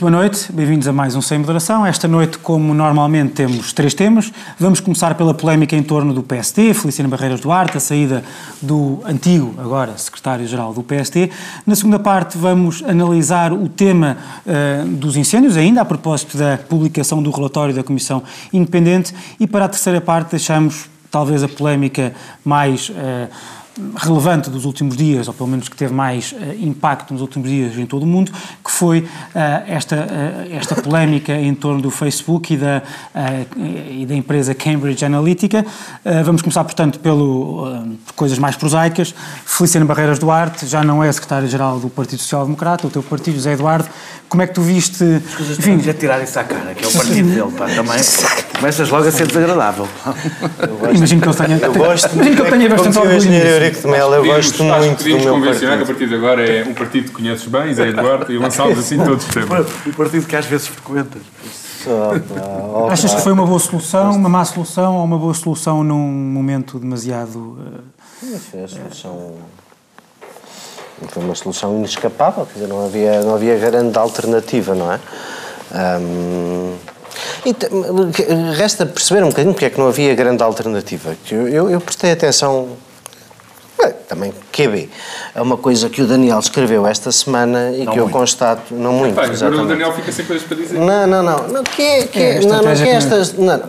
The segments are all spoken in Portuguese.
Muito boa noite, bem-vindos a mais um Sem Moderação. Esta noite, como normalmente, temos três temas. Vamos começar pela polémica em torno do PST, Feliciano Barreiras Duarte, a saída do antigo, agora, secretário-geral do PST. Na segunda parte, vamos analisar o tema uh, dos incêndios, ainda a propósito da publicação do relatório da Comissão Independente. E para a terceira parte, deixamos talvez a polémica mais. Uh, relevante dos últimos dias, ou pelo menos que teve mais uh, impacto nos últimos dias em todo o mundo, que foi uh, esta, uh, esta polémica em torno do Facebook e da, e da empresa Cambridge Analytica. vamos começar, portanto, pelo, por coisas mais prosaicas. Feliciano Barreiras Duarte já não é secretário-geral do Partido Social Democrata, o teu partido, José Eduardo. Como é que tu viste... Enfim, já tirar isso à cara, que é o partido dele, pá, também começas logo a ser desagradável. Imagino que ele tenha, eu gosto, imagino que ele tenha bastante orgulho Eurico de Melo, eu gosto muito do meu convencionar que a partir de agora é um partido que conheces bem, Zé Eduardo, e lançámos assim todos os temas. O partido que às vezes frequentas. Achas que foi uma boa solução, uma má solução ou uma boa solução num momento demasiado. Uh... Foi a solução. Foi uma solução inescapável, quer dizer, não havia, não havia grande alternativa, não é? Um, resta perceber um bocadinho porque é que não havia grande alternativa. Eu, eu, eu prestei atenção também QB. É uma coisa que o Daniel escreveu esta semana e não que muito. eu constato, não muito. Exatamente. o Daniel fica sem coisas para dizer. Não, não, não. não que é, que é, não, não, que é estas, não,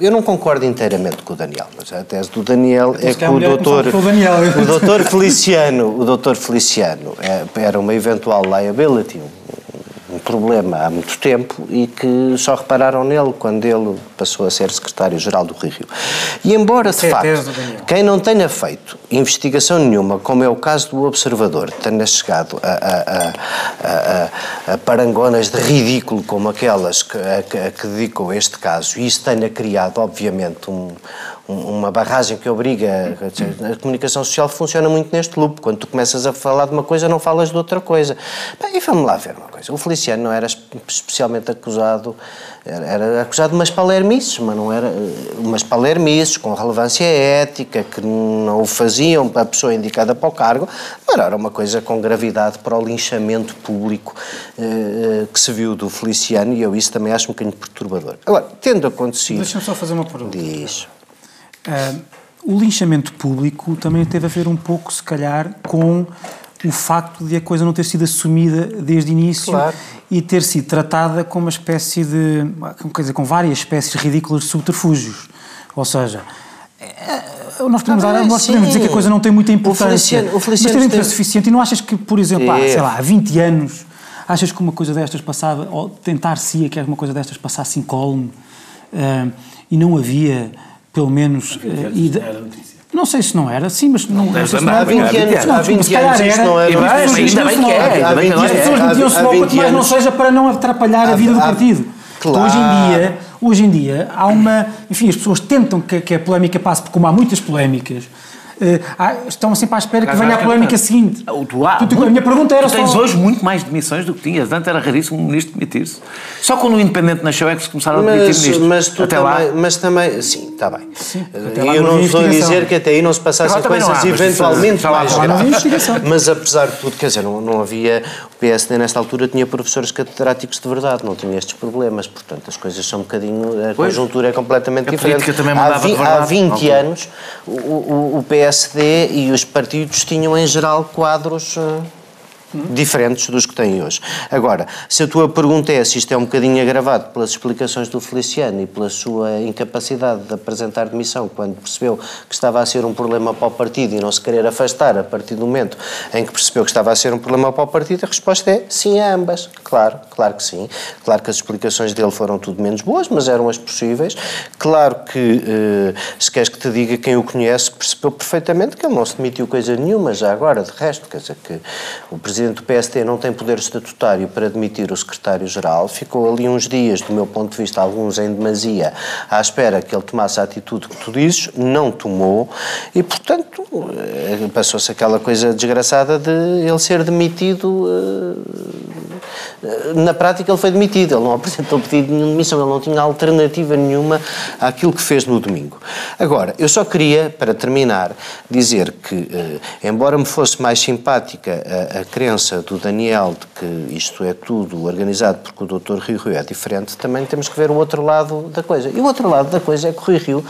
eu não concordo inteiramente com o Daniel, mas a tese do Daniel é que o doutor, o doutor Feliciano, o doutor Feliciano é, era uma eventual liability, um problema há muito tempo e que só repararam nele quando ele passou a ser secretário-geral do Rio. E embora, de facto, quem não tenha feito investigação nenhuma, como é o caso do Observador, tenha chegado a, a, a, a parangonas de ridículo como aquelas que, a, que dedicou este caso, e isso tenha criado, obviamente, um, uma barragem que obriga. A comunicação social funciona muito neste loop. Quando tu começas a falar de uma coisa, não falas de outra coisa. Bem, e vamos lá ver uma coisa. O Feliciano não era especialmente acusado, era, era acusado de umas palermices, mas não era. umas palermices com relevância ética, que não o faziam a pessoa indicada para o cargo, mas era uma coisa com gravidade para o linchamento público eh, eh que se viu do Feliciano e eu isso também acho um bocadinho perturbador. Agora, tendo acontecido. Deixa-me só fazer uma pergunta. Diz. Uh, o linchamento público também teve a ver um pouco, se calhar, com o facto de a coisa não ter sido assumida desde o início claro. e ter sido tratada como uma espécie de. Quer dizer, com várias espécies ridículas de subterfúgios. Ou seja, eh, nós podemos, ah, nós podemos dizer que a coisa não tem muita importância, o Feliciano, o Feliciano mas tem interesse suficiente. E não achas que, por exemplo, há, sei lá, há 20 anos, achas que uma coisa destas passava, ou tentar-se que uma coisa destas passasse incólume uh, e não havia pelo menos. Não sei se não era, sim, mas não, não sei se não era. Há 20 anos, há 20 anos isso não era. Ainda bem que é. As pessoas metiam-se logo, quanto mais não seja para não atrapalhar a vida do partido. Claro. Hoje em dia, hoje em dia há uma, enfim, as pessoas tentam que, que a polémica passe, porque como há muitas polémicas, uh, estão sempre à espera que venha a polémica seguinte. O, tu, há, tu, a minha pergunta era tu tens só... hoje muito mais demissões do que tinhas. Antes era raríssimo um ministro demitir-se. Só quando o Independente nasceu é que se começaram a demitir mas, ministros. Mas, tu até também, lá... mas também, sim, está bem. Sim, eu não estou a dizer que até aí não se passassem coisas há, eventualmente mais graves. Mas apesar de tudo, quer dizer, não, não havia... O PSD nesta altura tinha professores catedráticos de verdade, não tinha estes problemas. Portanto, as coisas são um bocadinho... A pois, conjuntura é completamente diferente. Há, vi, há 20 okay. anos o, o, o PSD e e os partidos tinham em geral quadros eh, diferentes dos que têm hoje. Agora, se a tua pergunta é se isto é um bocadinho agravado pelas explicações do Feliciano e pela sua incapacidade de apresentar demissão quando percebeu que estava a ser um problema para o partido e não se querer afastar a partir do momento em que percebeu que estava a ser um problema para o partido, a resposta é sim a ambas. Claro, claro que sim. Claro que as explicações dele foram tudo menos boas, mas eram as possíveis. Claro que, eh, se queres que te diga quem o conhece, percebeu perfeitamente que ele não se demitiu coisa nenhuma já agora, de resto, quer dizer que o Presidente presidente do PST não tem poder estatutário para demitir o secretário-geral, ficou ali uns dias, do meu ponto de vista, alguns em demasia, à espera que ele tomasse a atitude que tu dizes, não tomou, e, portanto, eh, passou-se aquela coisa desgraçada de ele ser demitido uh, eh, na prática ele foi demitido, ele não apresentou pedido de nenhuma demissão, ele não tinha alternativa nenhuma àquilo que fez no domingo. Agora, eu só queria, para terminar, dizer que, eh, embora me fosse mais simpática a, a crença do Daniel de que isto é tudo organizado porque o Dr. Rio Rio é diferente, também temos que ver o outro lado da coisa. E o outro lado da coisa é que o Rio Rio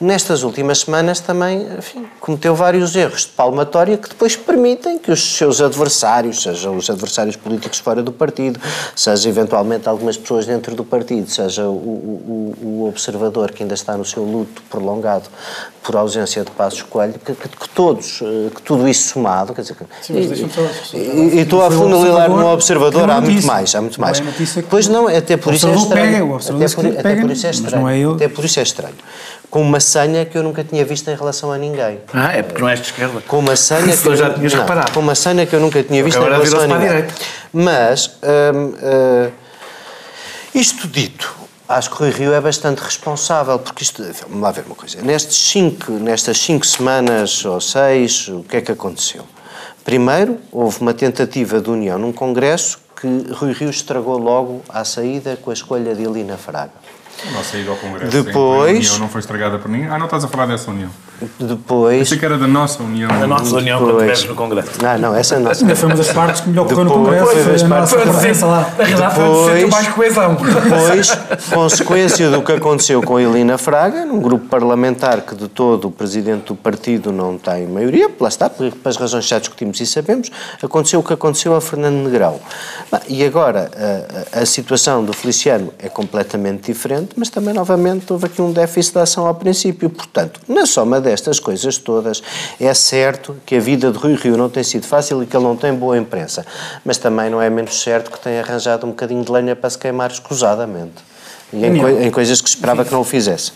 nestas últimas semanas também enfim, cometeu vários erros de palmatória que depois permitem que os seus adversários, sejam os adversários políticos fora do partido, seja eventualmente algumas pessoas dentro do partido, seja o, o, o observador que ainda está no seu luto prolongado por ausência de Passos Coelho, que, que, que, todos, eh, que tudo isso somado, quer dizer, Sim, e, e, e estou a funililar no observador, há muito mais, há muito mais. Pois não, até por isso é estranho. Até por, até por isso é estranho. Até por isso é estranho com uma senha que eu nunca tinha visto em relação a ninguém. Ah, é porque não és de esquerda. Com uma senha que eu, já tinhas não, reparado. Com uma senha que eu nunca tinha visto Agora em relação a ninguém. Mas hum, uh, isto dito, acho que o Rui Rio é bastante responsável, porque isto, vamos lá ver uma coisa, nestes cinco, nestas cinco semanas ou seis, o que é que aconteceu? Primeiro, houve uma tentativa de união num congresso que Rui Rio estragou logo à saída com a escolha de Elina Fraga. A nossa ida ao Congresso Depois... a união não foi estragada por ninguém. Ah, não estás a falar dessa união. Depois... Pensei que era da nossa união. Da nossa união Depois... quando estivemos no Congresso. Ah, não, essa é a nossa. Ainda foi uma das partes que melhor correu no Congresso. Foi a nossa presença lá. Na realidade foi mais coesão. Depois, consequência do que aconteceu com a Elina Fraga, num grupo parlamentar que de todo o presidente do partido não tem maioria, lá está, por as razões que já discutimos e sabemos, aconteceu o que aconteceu a Fernando Negrão. E agora, a, a situação do Feliciano é completamente diferente, mas também, novamente, houve aqui um déficit de ação ao princípio. Portanto, na soma destas coisas todas, é certo que a vida de Rui Rio não tem sido fácil e que ele não tem boa imprensa, mas também não é menos certo que tem arranjado um bocadinho de lenha para se queimar escusadamente. E em, co em coisas que esperava Sim. que não o fizesse.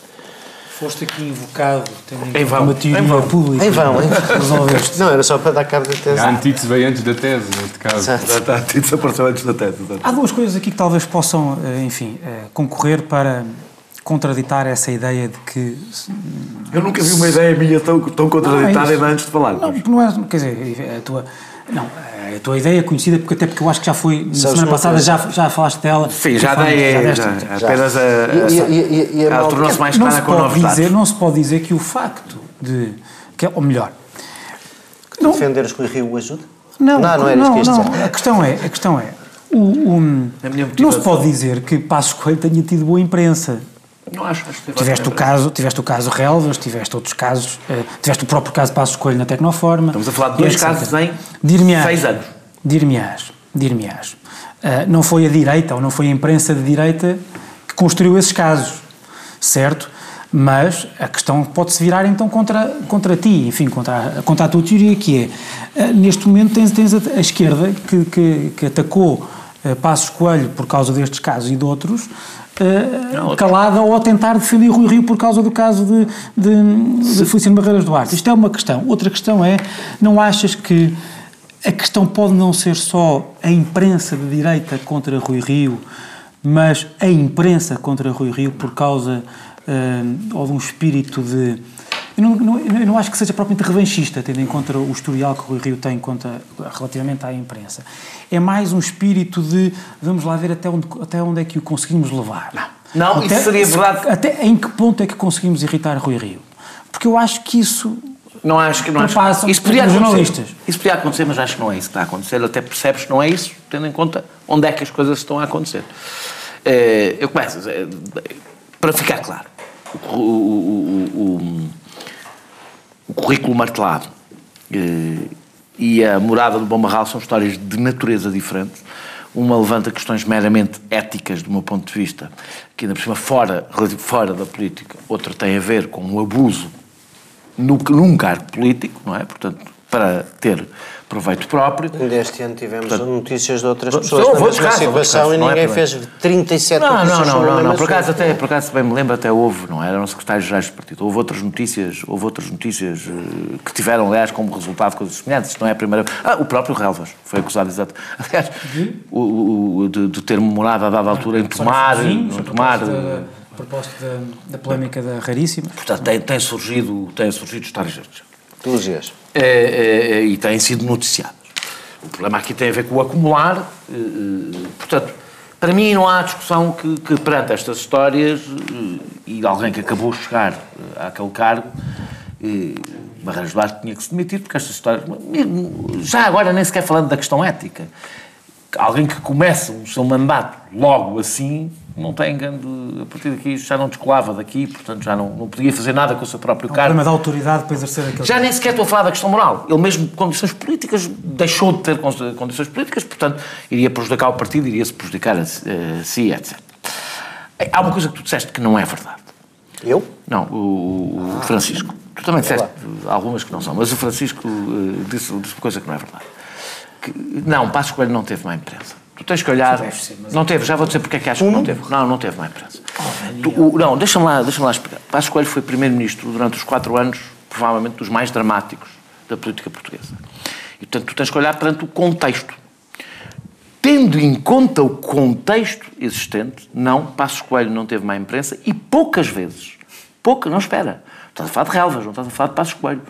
Foste aqui invocado, em vão. uma teoria em vão. pública. Em vão? Resolveste. Não, era só para dar cabo da tese. A antítese veio antes da tese, neste caso. Exato. A antítese apareceu antes da tese. Exato. Há duas coisas aqui que talvez possam, eh, enfim, eh, concorrer para contraditar essa ideia de que. Eu nunca vi uma ideia minha tão, tão contraditada ainda antes de falar. Não, não é. Quer dizer, a tua. Não, a tua ideia é conhecida porque até porque eu acho que já foi na Sabes semana passada já, já falaste dela. Sim, já dei, já, já, já, apenas a, a, e, e, e, ela tornou-se mais clara com novos dizer, Não se pode dizer que o facto de, que, ou melhor... Que não, defender os que o Rio ajuda? Não, não, não, não, que não a questão é, a questão é, o, o não se pode dizer que Passos Coelho tenha tido boa imprensa. Não acho, acho que tiveste o caso Tiveste o caso Relvas, tiveste outros casos, uh, tiveste o próprio caso Passos Coelho na Tecnoforma. Estamos a falar de dois casos em seis anos. Dir-me-ás, dir-me-ás. Uh, não foi a direita ou não foi a imprensa de direita que construiu esses casos, certo? Mas a questão pode-se virar então contra, contra ti, enfim, contra a, contra a tua teoria, que é, uh, neste momento tens, tens a, a esquerda que, que, que atacou uh, Passos Coelho por causa destes casos e de outros, uh, calada ou a tentar defender Rui Rio por causa do caso de, de, de Feliciano Barreiras Duarte. Isto é uma questão. Outra questão é, não achas que a questão pode não ser só a imprensa de direita contra Rui Rio, mas a imprensa contra Rui Rio por causa uh, ou de um espírito de. Eu não, não, eu não, acho que seja propriamente revanchista, tendo em conta o historial que o Rui Rio tem contra, relativamente à imprensa. É mais um espírito de vamos lá ver até onde, até onde é que o conseguimos levar. Não, até, isso seria verdade. Até em que ponto é que conseguimos irritar Rui Rio? Porque eu acho que isso não acho que não acho. Isso podia acontecer. Isso podia acontecer, mas acho que não é isso que está a acontecer. Até percebes que não é isso, tendo em conta onde é que as coisas estão a acontecer. Eh, eu começo, eh, para ficar claro, o, o, o, o currículo martelado eh, e a morada do Bom Barral são histórias de natureza diferente. Uma levanta questões meramente éticas, do meu ponto de vista, que ainda por cima fora, fora da política. Outra tem a ver com o abuso no, num cargo político, não é? Portanto, para ter proveito próprio. Este ano tivemos Portanto, notícias de outras pessoas na mesma caso, situação e ninguém é fez 37 não, notícias não, não, não, não, por acaso até, por acaso bem me lembro até houve, não é? eram secretários-gerais do partido, houve outras notícias, houve outras notícias uh, que tiveram, aliás, como resultado coisas semelhantes, isto não é a primeira Ah, o próprio Relvas foi acusado, exato, aliás, o, o, de, de ter morado a dada altura em Tomar, em Tomar propósito da, da polémica da Raríssima. Portanto, tem, tem surgido, tem surgido histórias destas. É, é, é, e têm sido noticiadas. O problema aqui tem a ver com o acumular. Portanto, para mim não há discussão que, que perante estas histórias e alguém que acabou de chegar àquele cargo, Barreiros Duarte tinha que se demitir, porque estas histórias. Já agora, nem sequer falando da questão ética, alguém que começa o seu mandato logo assim, não tem grande. A partir daqui já não descolava daqui, portanto já não, não podia fazer nada com o seu próprio é um cargo. problema da autoridade para exercer aquele. Já nem sequer estou a falar da questão moral. Ele mesmo, condições políticas, deixou de ter condições políticas, portanto, iria prejudicar o partido, iria se prejudicar a, a si, etc. Há uma coisa que tu disseste que não é verdade. Eu? Não, o, o Francisco. Tu também disseste algumas que não são, mas o Francisco uh, disse, disse uma coisa que não é verdade. Que, não, Passos Coelho não teve má imprensa. Tu tens que olhar. Ser, não teve, já vou dizer porque é que acho que não teve. Não, não teve má imprensa. Oh, tu, o, não, deixa-me lá, deixa lá explicar. Passos Coelho foi primeiro-ministro durante os quatro anos, provavelmente dos mais dramáticos da política portuguesa. E, portanto, tu tens que olhar perante o contexto. Tendo em conta o contexto existente, não, Passos Coelho não teve má imprensa e poucas vezes, pouca, não espera, estás a falar de relvas, não estás a falar de Passos Coelho,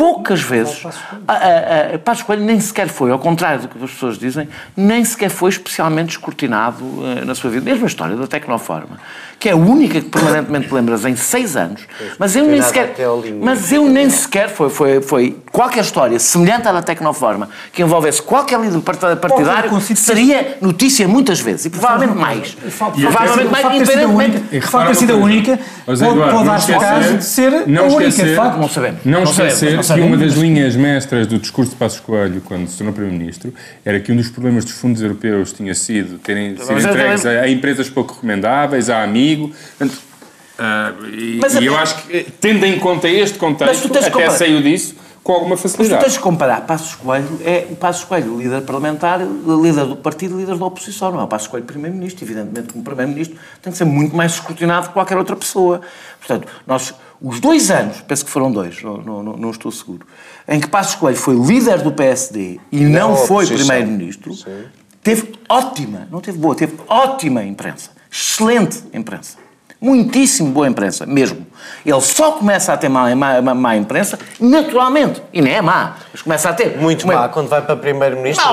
poucas vezes. A, a, a, Passos Coelho nem sequer foi, ao contrário do que as pessoas dizem, nem sequer foi especialmente escrutinado uh, na sua vida. Mesmo a história da Tecnoforma, que é a única que permanentemente lembras em seis anos, mas eu nem sequer. Mas eu nem sequer foi, foi, foi qualquer história semelhante à da Tecnoforma que envolvesse qualquer líder partidário seria notícia muitas vezes e provavelmente mais. Provavelmente mais, independentemente. De facto, ter sido a única, pode dar-se o caso de ser a única, de facto. Não sabemos. Não esquecer que uma das linhas mestras do discurso de Passos Coelho, quando se tornou Primeiro-Ministro, era que um dos problemas dos fundos europeus tinha sido terem sido entregues a, empresas pouco recomendáveis, a amigo. Uh, e, e eu acho que, tendo em conta este contexto, até saiu disso com alguma facilidade. Mas tu tens de comparar Passos Coelho, é o Passos Coelho, líder parlamentar, líder do partido, líder da oposição, não é o Passos Coelho primeiro-ministro. Evidentemente, como primeiro-ministro, tem que ser muito mais escrutinado que qualquer outra pessoa. Portanto, nós, os dois anos, penso que foram dois, não, não, não estou seguro, em que Passos Coelho foi líder do PSD e não, não foi primeiro-ministro, teve ótima, não teve boa, teve ótima imprensa. Excelente imprensa. Muitíssimo boa imprensa, mesmo. Ele só começa a ter má, má, má imprensa naturalmente. E nem é má, mas começa a ter. Muito má quando vai para primeiro-ministro.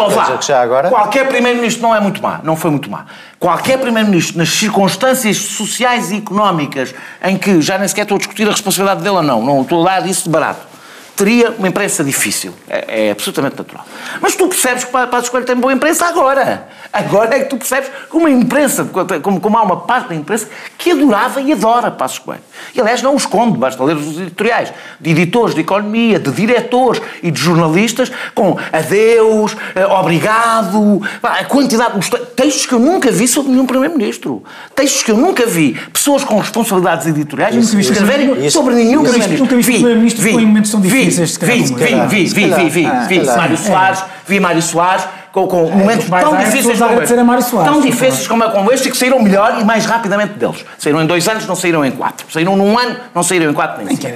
Já agora... Qualquer primeiro-ministro não é muito má. Não foi muito má. Qualquer primeiro-ministro, nas circunstâncias sociais e económicas em que já nem sequer estou a discutir a responsabilidade dele ou não, não estou a dar isso de barato teria uma imprensa difícil. É, é absolutamente natural. Mas tu percebes que Passos Coelho tem boa imprensa agora. Agora é que tu percebes que uma imprensa, como, como há uma parte da imprensa que adorava e adora Passos Coelho. E aliás não o esconde, basta ler os editoriais de editores de economia, de diretores e de jornalistas com adeus, eh, obrigado, a quantidade de textos que eu nunca vi sobre nenhum Primeiro-Ministro. Textos que eu nunca vi. Pessoas com responsabilidades editoriais isso, escreverem isso, sobre nenhum Primeiro-Ministro. Nunca vi Primeiro-Ministro que foi em momentos tão difíceis. Vi, vi, vi, vi, vi, vi, vi, Mário Soares, vi Mário Soares com, com momentos tão difíceis como este. Tão difíceis como, como este que saíram melhor e mais rapidamente deles. Saíram em dois anos, não saíram em quatro. Saíram num ano, não saíram em quatro nem cinco.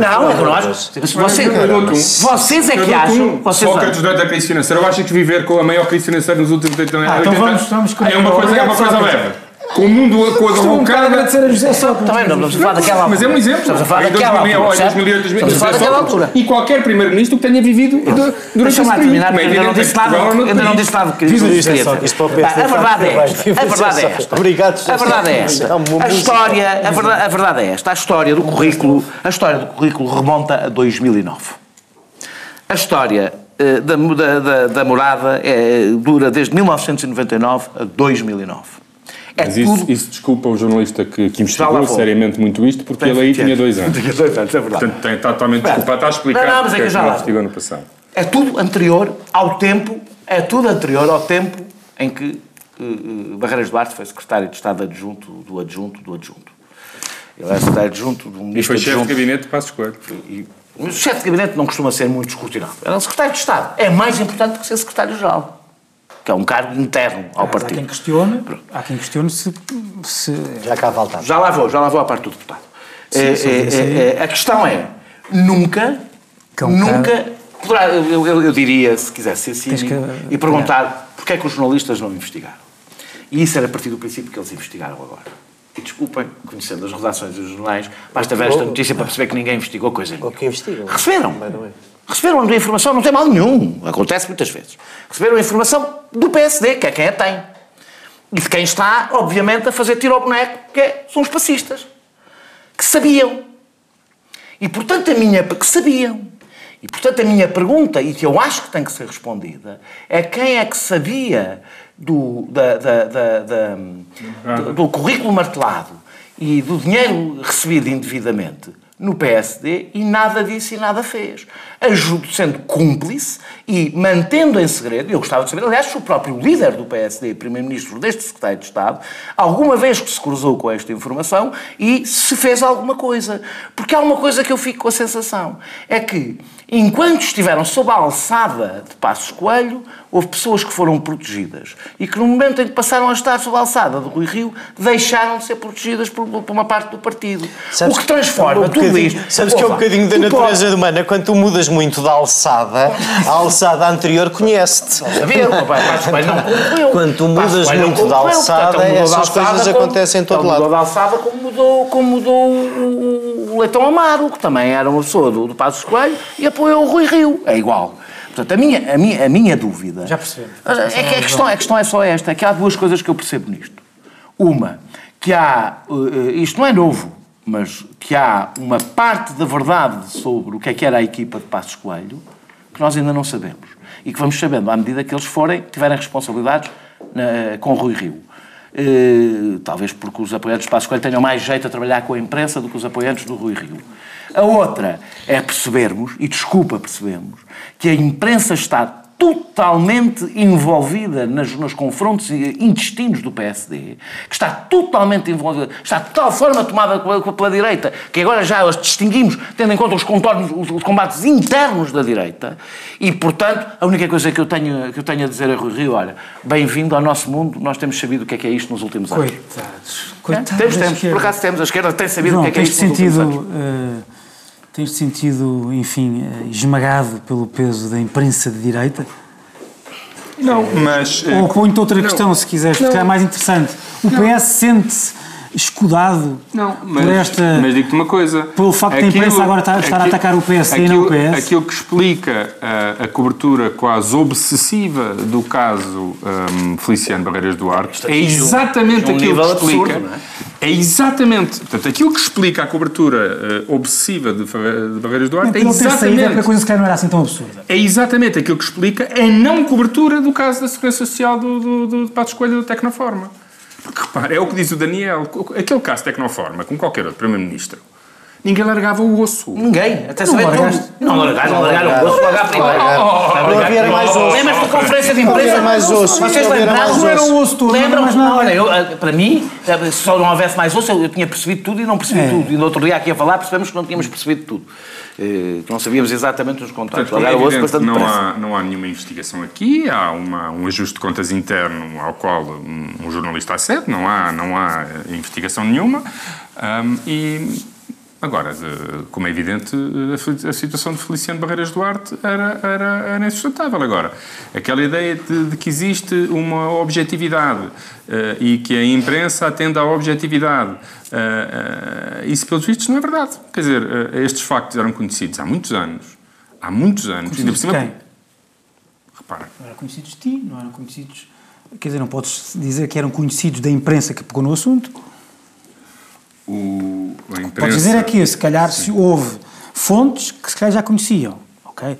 Não, é que nós. Vocês, vocês é que acham. Vocês Sócrates durante a crise financeira, eu acho que viver com a maior crise financeira nos últimos 80 anos. Então vamos, vamos, é uma coisa, é uma coisa leve com o mundo com a derrocada. agradecer a José Sócrates. Também não estamos a falar daquela altura. Mas é um exemplo. Estamos a falar daquela altura. 2008, 2008, altura. E qualquer primeiro-ministro que tenha vivido durante esse período. Ainda não disse nada. Ainda não disse nada. A verdade é esta. A verdade é esta. Obrigado, A verdade é esta. A história, a verdade é esta. A história do currículo, a história do currículo remonta a 2009. A história da, da, da, da morada é, dura desde 1999 a 2009. É Mas isso, tudo... isso, desculpa o jornalista que, que investigou seriamente muito isto, porque tem ele aí tinha dois anos. Tinha dois anos, é verdade. Portanto, tem, está totalmente desculpado, está a explicar não, não, mas é que, que não investigou no passado. É tudo anterior ao tempo, é tudo anterior ao tempo em que uh, Barreiras Duarte foi secretário de Estado adjunto do adjunto do adjunto. Ele era secretário adjunto do ministro E foi chefe de gabinete de Passos Coelho. o chefe de gabinete não costuma ser muito escrutinado. Era um secretário de Estado. É mais importante do que ser secretário-geral que é um cargo interno ao Mas partido. Há quem questione, há quem questione se, se... Já cá voltamos. Já lá vou, já lá vou à parte do deputado. Sim, é, é, é, a questão é, nunca, nunca, poderá, eu, eu, eu, diria, se quisesse ser assim, e perguntar porquê é que os jornalistas não investigaram. E isso era a partir do princípio que eles investigaram agora. E desculpem, conhecendo as redações dos jornais, basta ver esta notícia para perceber que ninguém investigou coisa nenhuma. O que investigam? Receberam. Receberam a informação, não tem mal nenhum, acontece muitas vezes. Receberam a informação do PSD, que é quem a tem. E de quem está, obviamente, a fazer tiro ao boneco, que é, são os passistas. Que sabiam. E, portanto, a minha... que sabiam. E, portanto, a minha pergunta, e que eu acho que tem que ser respondida, é quem é que sabia do, da, da, da, do, do currículo martelado e do dinheiro recebido indevidamente no PSD e nada disse e nada fez. Ajudo sendo cúmplice e mantendo em segredo, eu gostava de saber, aliás, se o próprio líder do PSD, primeiro-ministro deste secretário de Estado, alguma vez que se cruzou com esta informação e se fez alguma coisa. Porque há uma coisa que eu fico com a sensação, é que enquanto estiveram sob a alçada de Passos Coelho, houve pessoas que foram protegidas e que no momento em que passaram a estar sob a alçada do Rui Rio, deixaram de ser protegidas por, por uma parte do partido. Sabes, o que transforma um tudo isto... Sabes que é um bocadinho da natureza pode... humana, quando tu mudas muito da alçada, a alçada anterior conhece-te. Quando tu mudas muito da alçada, essas coisas acontecem em todo lado. Mudou da alçada como mudou, como mudou o, o Leitão Amaro, que também era uma pessoa do, do Passos Coelho, e apoiou o Rui Rio. É igual. Portanto, a minha, a minha, a minha dúvida. Já percebo. É que a questão, a questão é só esta: é que há duas coisas que eu percebo nisto. Uma, que há. Uh, isto não é novo, mas que há uma parte da verdade sobre o que é que era a equipa de Passos Coelho que nós ainda não sabemos. E que vamos sabendo à medida que eles forem, tiverem responsabilidades na, com Rui Rio. Uh, talvez porque os apoiantes de Passos Coelho tenham mais jeito a trabalhar com a imprensa do que os apoiantes do Rui Rio. A outra é percebermos, e desculpa percebemos, que a imprensa está totalmente envolvida nas, nos confrontos intestinos do PSD, que está totalmente envolvida, está de tal forma tomada pela, pela direita, que agora já os distinguimos, tendo em conta os contornos, os, os, combates internos da direita, e, portanto, a única coisa que eu tenho, que eu tenho a dizer a Rui Rio, olha, bem-vindo ao nosso mundo, nós temos sabido o que é que é isto nos últimos anos. Coitados. Coitados. É? Temos, temos, por acaso temos, a esquerda tem sabido Não, o que é que é isto sentido, nos últimos anos. Uh Tens-te sentido, enfim, eh, esmagado pelo peso da imprensa de direita? Não, mas... Ou eh, põe-te outra não, questão, se quiseres, porque é mais interessante. O PS sente-se escudado não, mas, por esta. Mas digo-te uma coisa. Pelo facto aquilo, da imprensa agora estar, aquilo, a atacar o PS aquilo, e não o PS. Aquilo que explica a, a cobertura quase obsessiva do caso um, Feliciano Barreiras Duarte é exatamente um aquilo que explica. Absurdo, é? é? exatamente. Portanto, aquilo que explica a cobertura uh, obsessiva de, de Barreiras Duarte não, é exatamente. É a coisa se não era assim tão absurda. É exatamente aquilo que explica a não cobertura do caso da Segurança Social do, do, do, do Pato Escolha do Tecnoforma. Porque repare, é o que diz o Daniel. Aquele caso Tecnoforma, com qualquer outro Primeiro-Ministro, ninguém largava o osso. Ninguém. Até não largaste. Não largaram, não largaram o osso logo à primeira. Não havia mais osso. Lembras da conferência de imprensa? Não mais osso. Vocês lembraram? Não era o osso todo. Lembram? Olha, eu, eh, para mim, eh, se só não houvesse mais osso, eu tinha percebido tudo e não percebi é. tudo. E no outro dia aqui a falar percebemos que não tínhamos percebido tudo. Eh, que não sabíamos exatamente os contatos. Portanto, é evidente, bastante não, há, não há nenhuma investigação aqui, há uma, um ajuste de contas interno ao qual um, um jornalista acede, não há, não há investigação nenhuma. Um, e Agora, como é evidente, a situação de Feliciano Barreiras Duarte era, era, era insustentável. Agora, aquela ideia de, de que existe uma objetividade uh, e que a imprensa atende à objetividade, uh, uh, isso, pelos vistos, não é verdade. Quer dizer, estes factos eram conhecidos há muitos anos. Há muitos anos. Conhecidos de quem? Repara. Não eram conhecidos de ti, não eram conhecidos... Quer dizer, não podes dizer que eram conhecidos da imprensa que pegou no assunto o, a imprensa... Podes dizer aqui, se calhar se houve fontes que se calhar já conheciam, ok?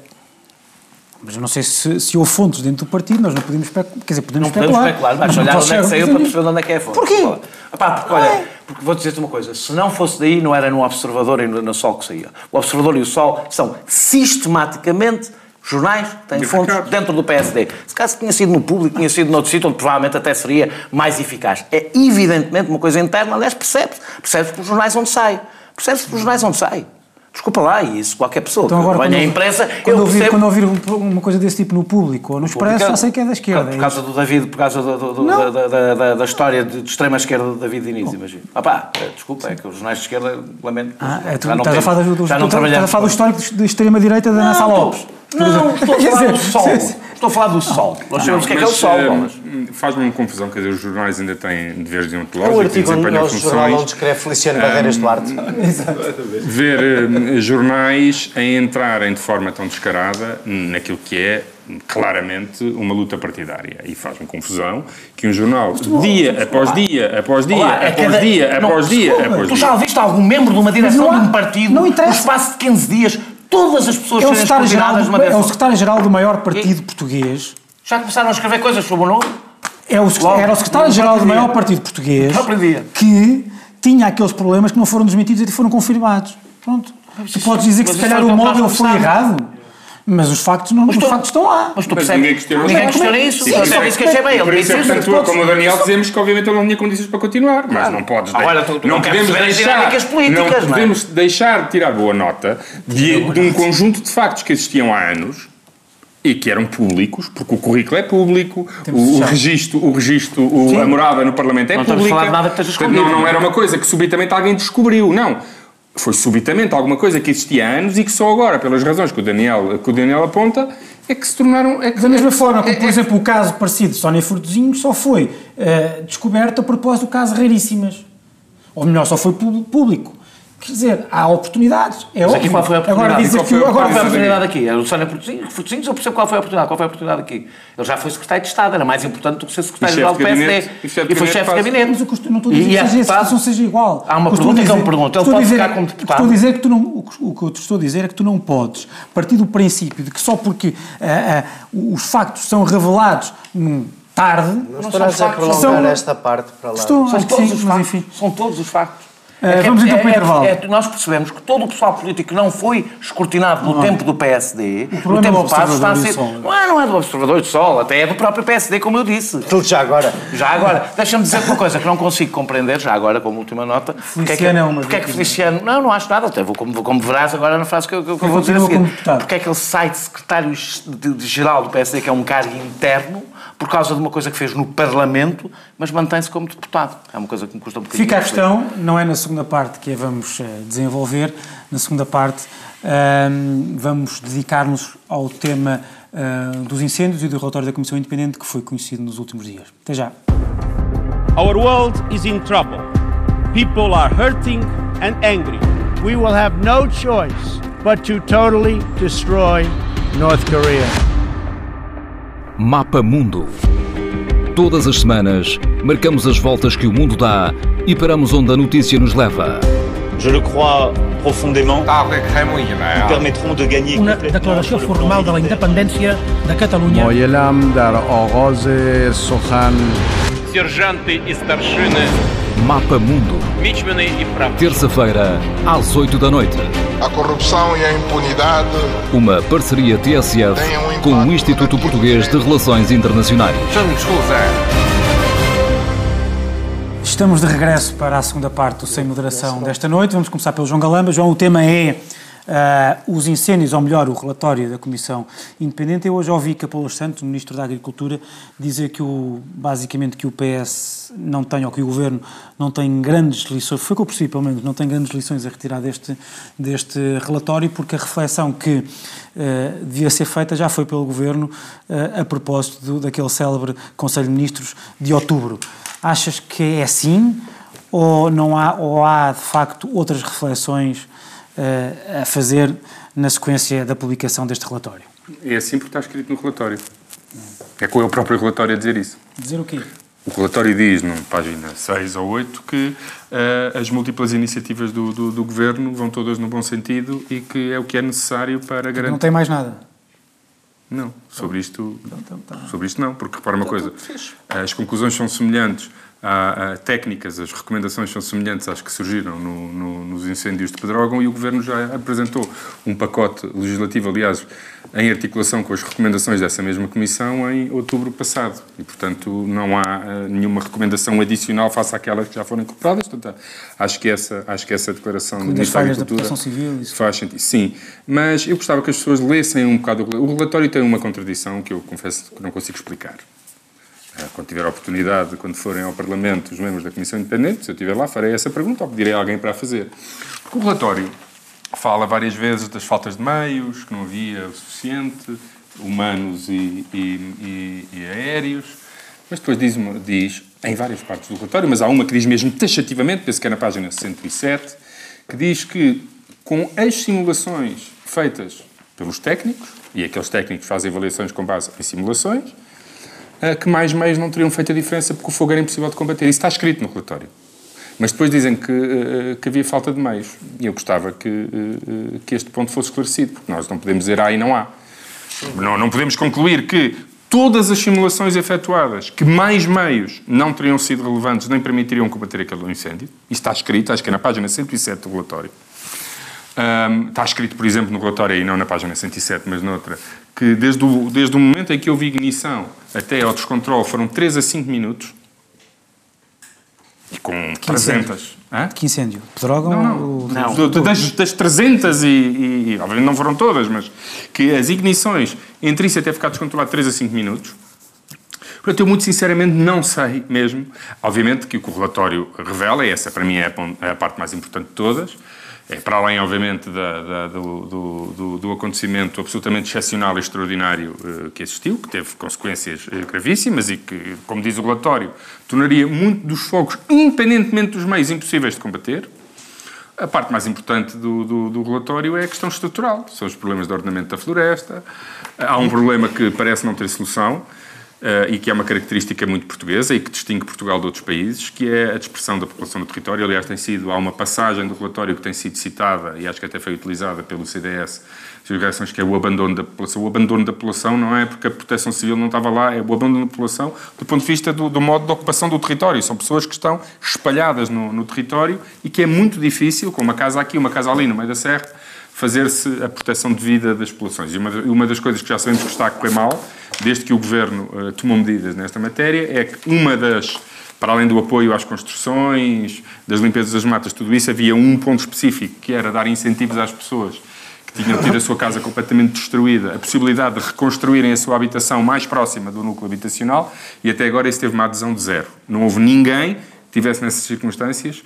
Mas eu não sei se, se houve fontes dentro do partido, nós não podemos especular. Quer dizer, podemos não especular. Podemos especular, mas, mas olhar onde é que saiu para perceber onde é que é a fonte. Porquê? Epá, porque, olha, porque vou dizer-te uma coisa, se não fosse daí, não era no Observador e no Sol que saía. O Observador e o Sol são sistematicamente jornais têm fontes dentro do PSD. Se caso tinha sido no público, tinha sido noutro sítio, onde provavelmente até seria mais eficaz. É evidentemente uma coisa interna, aliás, percebe-se. Percebe-se pelos jornais onde sai. Percebe-se pelos jornais onde sai. Desculpa lá, isso qualquer pessoa então, agora, que imprensa... Quando, eu ouvir, percebo... quando ouvir uma coisa desse tipo no público ou no Expresso, já sei que é da esquerda. Por causa do David, por causa do, do, do, da, da, da, da, história de, de extrema esquerda do David Diniz, imagino. Ah pá, é, desculpa, é que os jornais de esquerda, lamento, ah, é, tu, já não estás, a falar do, já não estás a falar do histórico de extrema-direita da Nessa Lopes. Não, estou a falar do sol. Estou a falar do sol. Nós sabemos o que é que é o sol, hum, Faz-me uma confusão, quer dizer, os jornais ainda têm deveres deontológicos. É o artigo onde o jornal onde escreve Feliciano Barreiras um, Duarte. Ver uh, jornais a entrarem de forma tão descarada naquilo que é claramente uma luta partidária. E faz-me confusão que um jornal, dia após dia, após dia, Olá, é após dia, após dia, após dia... Tu já ouviste algum membro de uma direção de um partido, no espaço de 15 dias, todas as pessoas é o secretário-geral do, é o secretário-geral do maior partido e? português. Já começaram a escrever coisas sobre o novo? É o, era o secretário-geral do maior partido português que tinha aqueles problemas que não foram desmentidos e foram confirmados. Pronto. Tu podes dizer que se calhar o móvel foi errado. Mas os factos, não, os tu, factos estão lá. Mas tu percebes? Ninguém questiona, ninguém questiona isso. Sim, sim, isso que achei bem. Disse isso. Portanto, como o Daniel dizemos que obviamente ele não tinha condições para continuar. Mas não podes... Agora, tu, tu não, podemos deixar... Políticas, não podemos deixar de tirar boa nota de, de um conjunto de factos que existiam há anos e que eram públicos, porque o currículo é público, o, o registro, o registro o, a morada no Parlamento é não pública. Não nada que esteja não, não era uma coisa que subitamente alguém descobriu, não foi subitamente alguma coisa que existia há anos e que só agora, pelas razões que o Daniel, que o Daniel aponta, é que se tornaram. É que, da mesma forma, como, é, por é, exemplo, o caso parecido de Sónia Fortezinho só foi uh, descoberto a propósito do caso Raríssimas. Ou melhor, só foi público. Quer dizer, há oportunidades. É Mas aqui qual foi a oportunidade? Agora dizer que agora qual foi a oportunidade aqui? O Sónia Fortezinhos, eu percebo qual foi a oportunidade. Qual foi a oportunidade aqui? Ele já foi secretário de Estado, era mais importante do que ser secretário-geral do PSD. E, foi chefe de gabinete. Mas eu não estou a dizer que a situação seja igual. Há uma pergunta que eu me pergunto. Ele pode ficar como deputado? Estou a dizer que tu não, o que eu te estou a dizer é que tu não podes partir do princípio de que só porque uh, uh, os factos são revelados num tarde. Não estarás a prolongar esta parte para lá. Estou, são, todos os factos, são todos os factos. É, vamos então para o é, intervalo. É, nós percebemos que todo o pessoal político não foi escrutinado no não. tempo do PSD. O no tempo do passo está a ser. Não é, não é do observador de sol, até é do próprio PSD, como eu disse. Tudo já agora. Já agora. Deixa-me dizer uma coisa que não consigo compreender, já agora, como última nota. Feliciano porque é que, é uma porque é que Feliciano. Não, não acho nada, até vou como, como verás agora na frase que eu, que eu vou dizer a seguir. Porque é que ele sai de secretário-geral do PSD, que é um cargo interno por causa de uma coisa que fez no Parlamento, mas mantém-se como deputado. É uma coisa que me custa um bocadinho. Fica a questão, não é na segunda parte que a vamos eh, desenvolver, na segunda parte ehm, vamos dedicar-nos ao tema eh, dos incêndios e do relatório da Comissão Independente que foi conhecido nos últimos dias. Até já. Our world is in trouble. People are hurting and angry. We will have no choice but to totally destroy North Korea. Mapa Mundo. Todas as semanas, marcamos as voltas que o mundo dá e paramos onde a notícia nos leva. Je le crois profondément. permettront de gagner Una declaració formal de la independència de Catalunya. Moyelam dar Oroze Sohan. Serjante e starshine. Mapa Mundo. Terça-feira, às 8 da noite. A corrupção e a impunidade. Uma parceria TSF um com o Instituto Português de Relações Internacionais. Estamos de regresso para a segunda parte do Sem Moderação desta noite. Vamos começar pelo João Galamba. João, o tema é uh, os incêndios, ou melhor, o relatório da Comissão Independente. Eu hoje ouvi Capolos Santos, Ministro da Agricultura, dizer que o, basicamente que o PS não tem, ou que o Governo não tem grandes lições, foi o que eu percebi pelo menos, não tem grandes lições a retirar deste, deste relatório, porque a reflexão que uh, devia ser feita já foi pelo Governo uh, a propósito do, daquele célebre Conselho de Ministros de outubro. Achas que é assim? Ou, não há, ou há, de facto, outras reflexões a fazer na sequência da publicação deste relatório? É assim porque está escrito no relatório. É com o próprio relatório a dizer isso. Dizer o quê? O relatório diz, na página 6 ou 8, que uh, as múltiplas iniciativas do, do, do, Governo vão todas no bom sentido e que é o que é necessário para garantir... Não tem mais nada? Não, sobre isto, então, então, tá. sobre isto não, porque repara uma coisa, as conclusões são semelhantes há, há técnicas, as recomendações são semelhantes às que surgiram no, no, nos incêndios de Pedrógão e o Governo já apresentou um pacote legislativo, aliás, em articulação com as recomendações dessa mesma Comissão em outubro passado. E, portanto, não há uh, nenhuma recomendação adicional face àquelas que já foram incorporadas. Portanto, acho que essa, acho que essa declaração do Ministro da Agricultura Civil, isso. faz sentido. Sim, mas eu gostava que as pessoas lessem um bocado o relatório. tem uma contradição que eu confesso que não consigo explicar. Eh, quando tiver oportunidade, quando forem ao Parlamento os membros da Comissão Independente, se eu estiver lá, farei essa pergunta ou pedirei a alguém para a fazer. O relatório fala várias vezes das faltas de meios, que não havia o suficiente, humanos e, e, e, e aéreos, mas depois diz, diz, em várias partes do relatório, mas há uma que diz mesmo taxativamente, penso que é na página 107, que diz que com as simulações feitas pelos técnicos, e aqueles técnicos fazem avaliações com base em simulações, que mais meios não teriam feito a diferença porque o fogo era impossível de combater. Isso está escrito no relatório. Mas depois dizem que, eh, que havia falta de meios. E eu gostava que, eh, que este ponto fosse esclarecido, porque nós não podemos dizer há e não há. Não, não podemos concluir que todas as simulações efetuadas, que mais meios não teriam sido relevantes nem permitiriam combater aquele incêndio. Isso está escrito, acho que é na página 107 do relatório. Um, está escrito, por exemplo, no relatório, e não na página 107, mas noutra, que desde o, desde o momento em que houve ignição até ao descontrole foram 3 a 5 minutos. E com que 300. Hã? Que incêndio? Pedrógão? Não, não. não. Do, do, das, das 300 e, e, e, obviamente não foram todas, mas que as ignições entre isso até ficar descontrolado 3 a 5 minutos. Portanto, eu muito sinceramente não sei mesmo. Obviamente que o que o relatório revela, e essa para mim é a, é a parte mais importante de todas, é para além, obviamente, da, da, do, do, do, acontecimento absolutamente excepcional e extraordinário uh, que existiu, que teve consequências uh, gravíssimas e que, como diz o relatório, tornaria muito dos fogos, independentemente dos meios, impossíveis de combater. A parte mais importante do, do, do, relatório é a questão estrutural. São os problemas de ordenamento da floresta. Há um problema que parece não ter solução, Uh, e que é uma característica muito portuguesa e que distingue Portugal de outros países, que é a dispersão da população no território. Aliás, tem sido, há uma passagem do relatório que tem sido citada e acho que até foi utilizada pelo CDS, que é o abandono da população. O abandono da população não é porque a proteção civil não estava lá, é o abandono da população do ponto de vista do, do modo de ocupação do território. São pessoas que estão espalhadas no, no território e que é muito difícil, com uma casa aqui, uma casa ali no meio da serra, fazer-se a proteção de vida das populações. E uma, uma das coisas que já sabemos que está a correr mal, desde que o Governo uh, tomou medidas nesta matéria, é que uma das, para além do apoio às construções, das limpezas das matas, tudo isso, havia um ponto específico, que era dar incentivos às pessoas que tinham tido a sua casa completamente destruída, a possibilidade de reconstruírem a sua habitação mais próxima do núcleo habitacional, e até agora isso teve uma adesão de zero. Não houve ninguém que tivesse nessas circunstâncias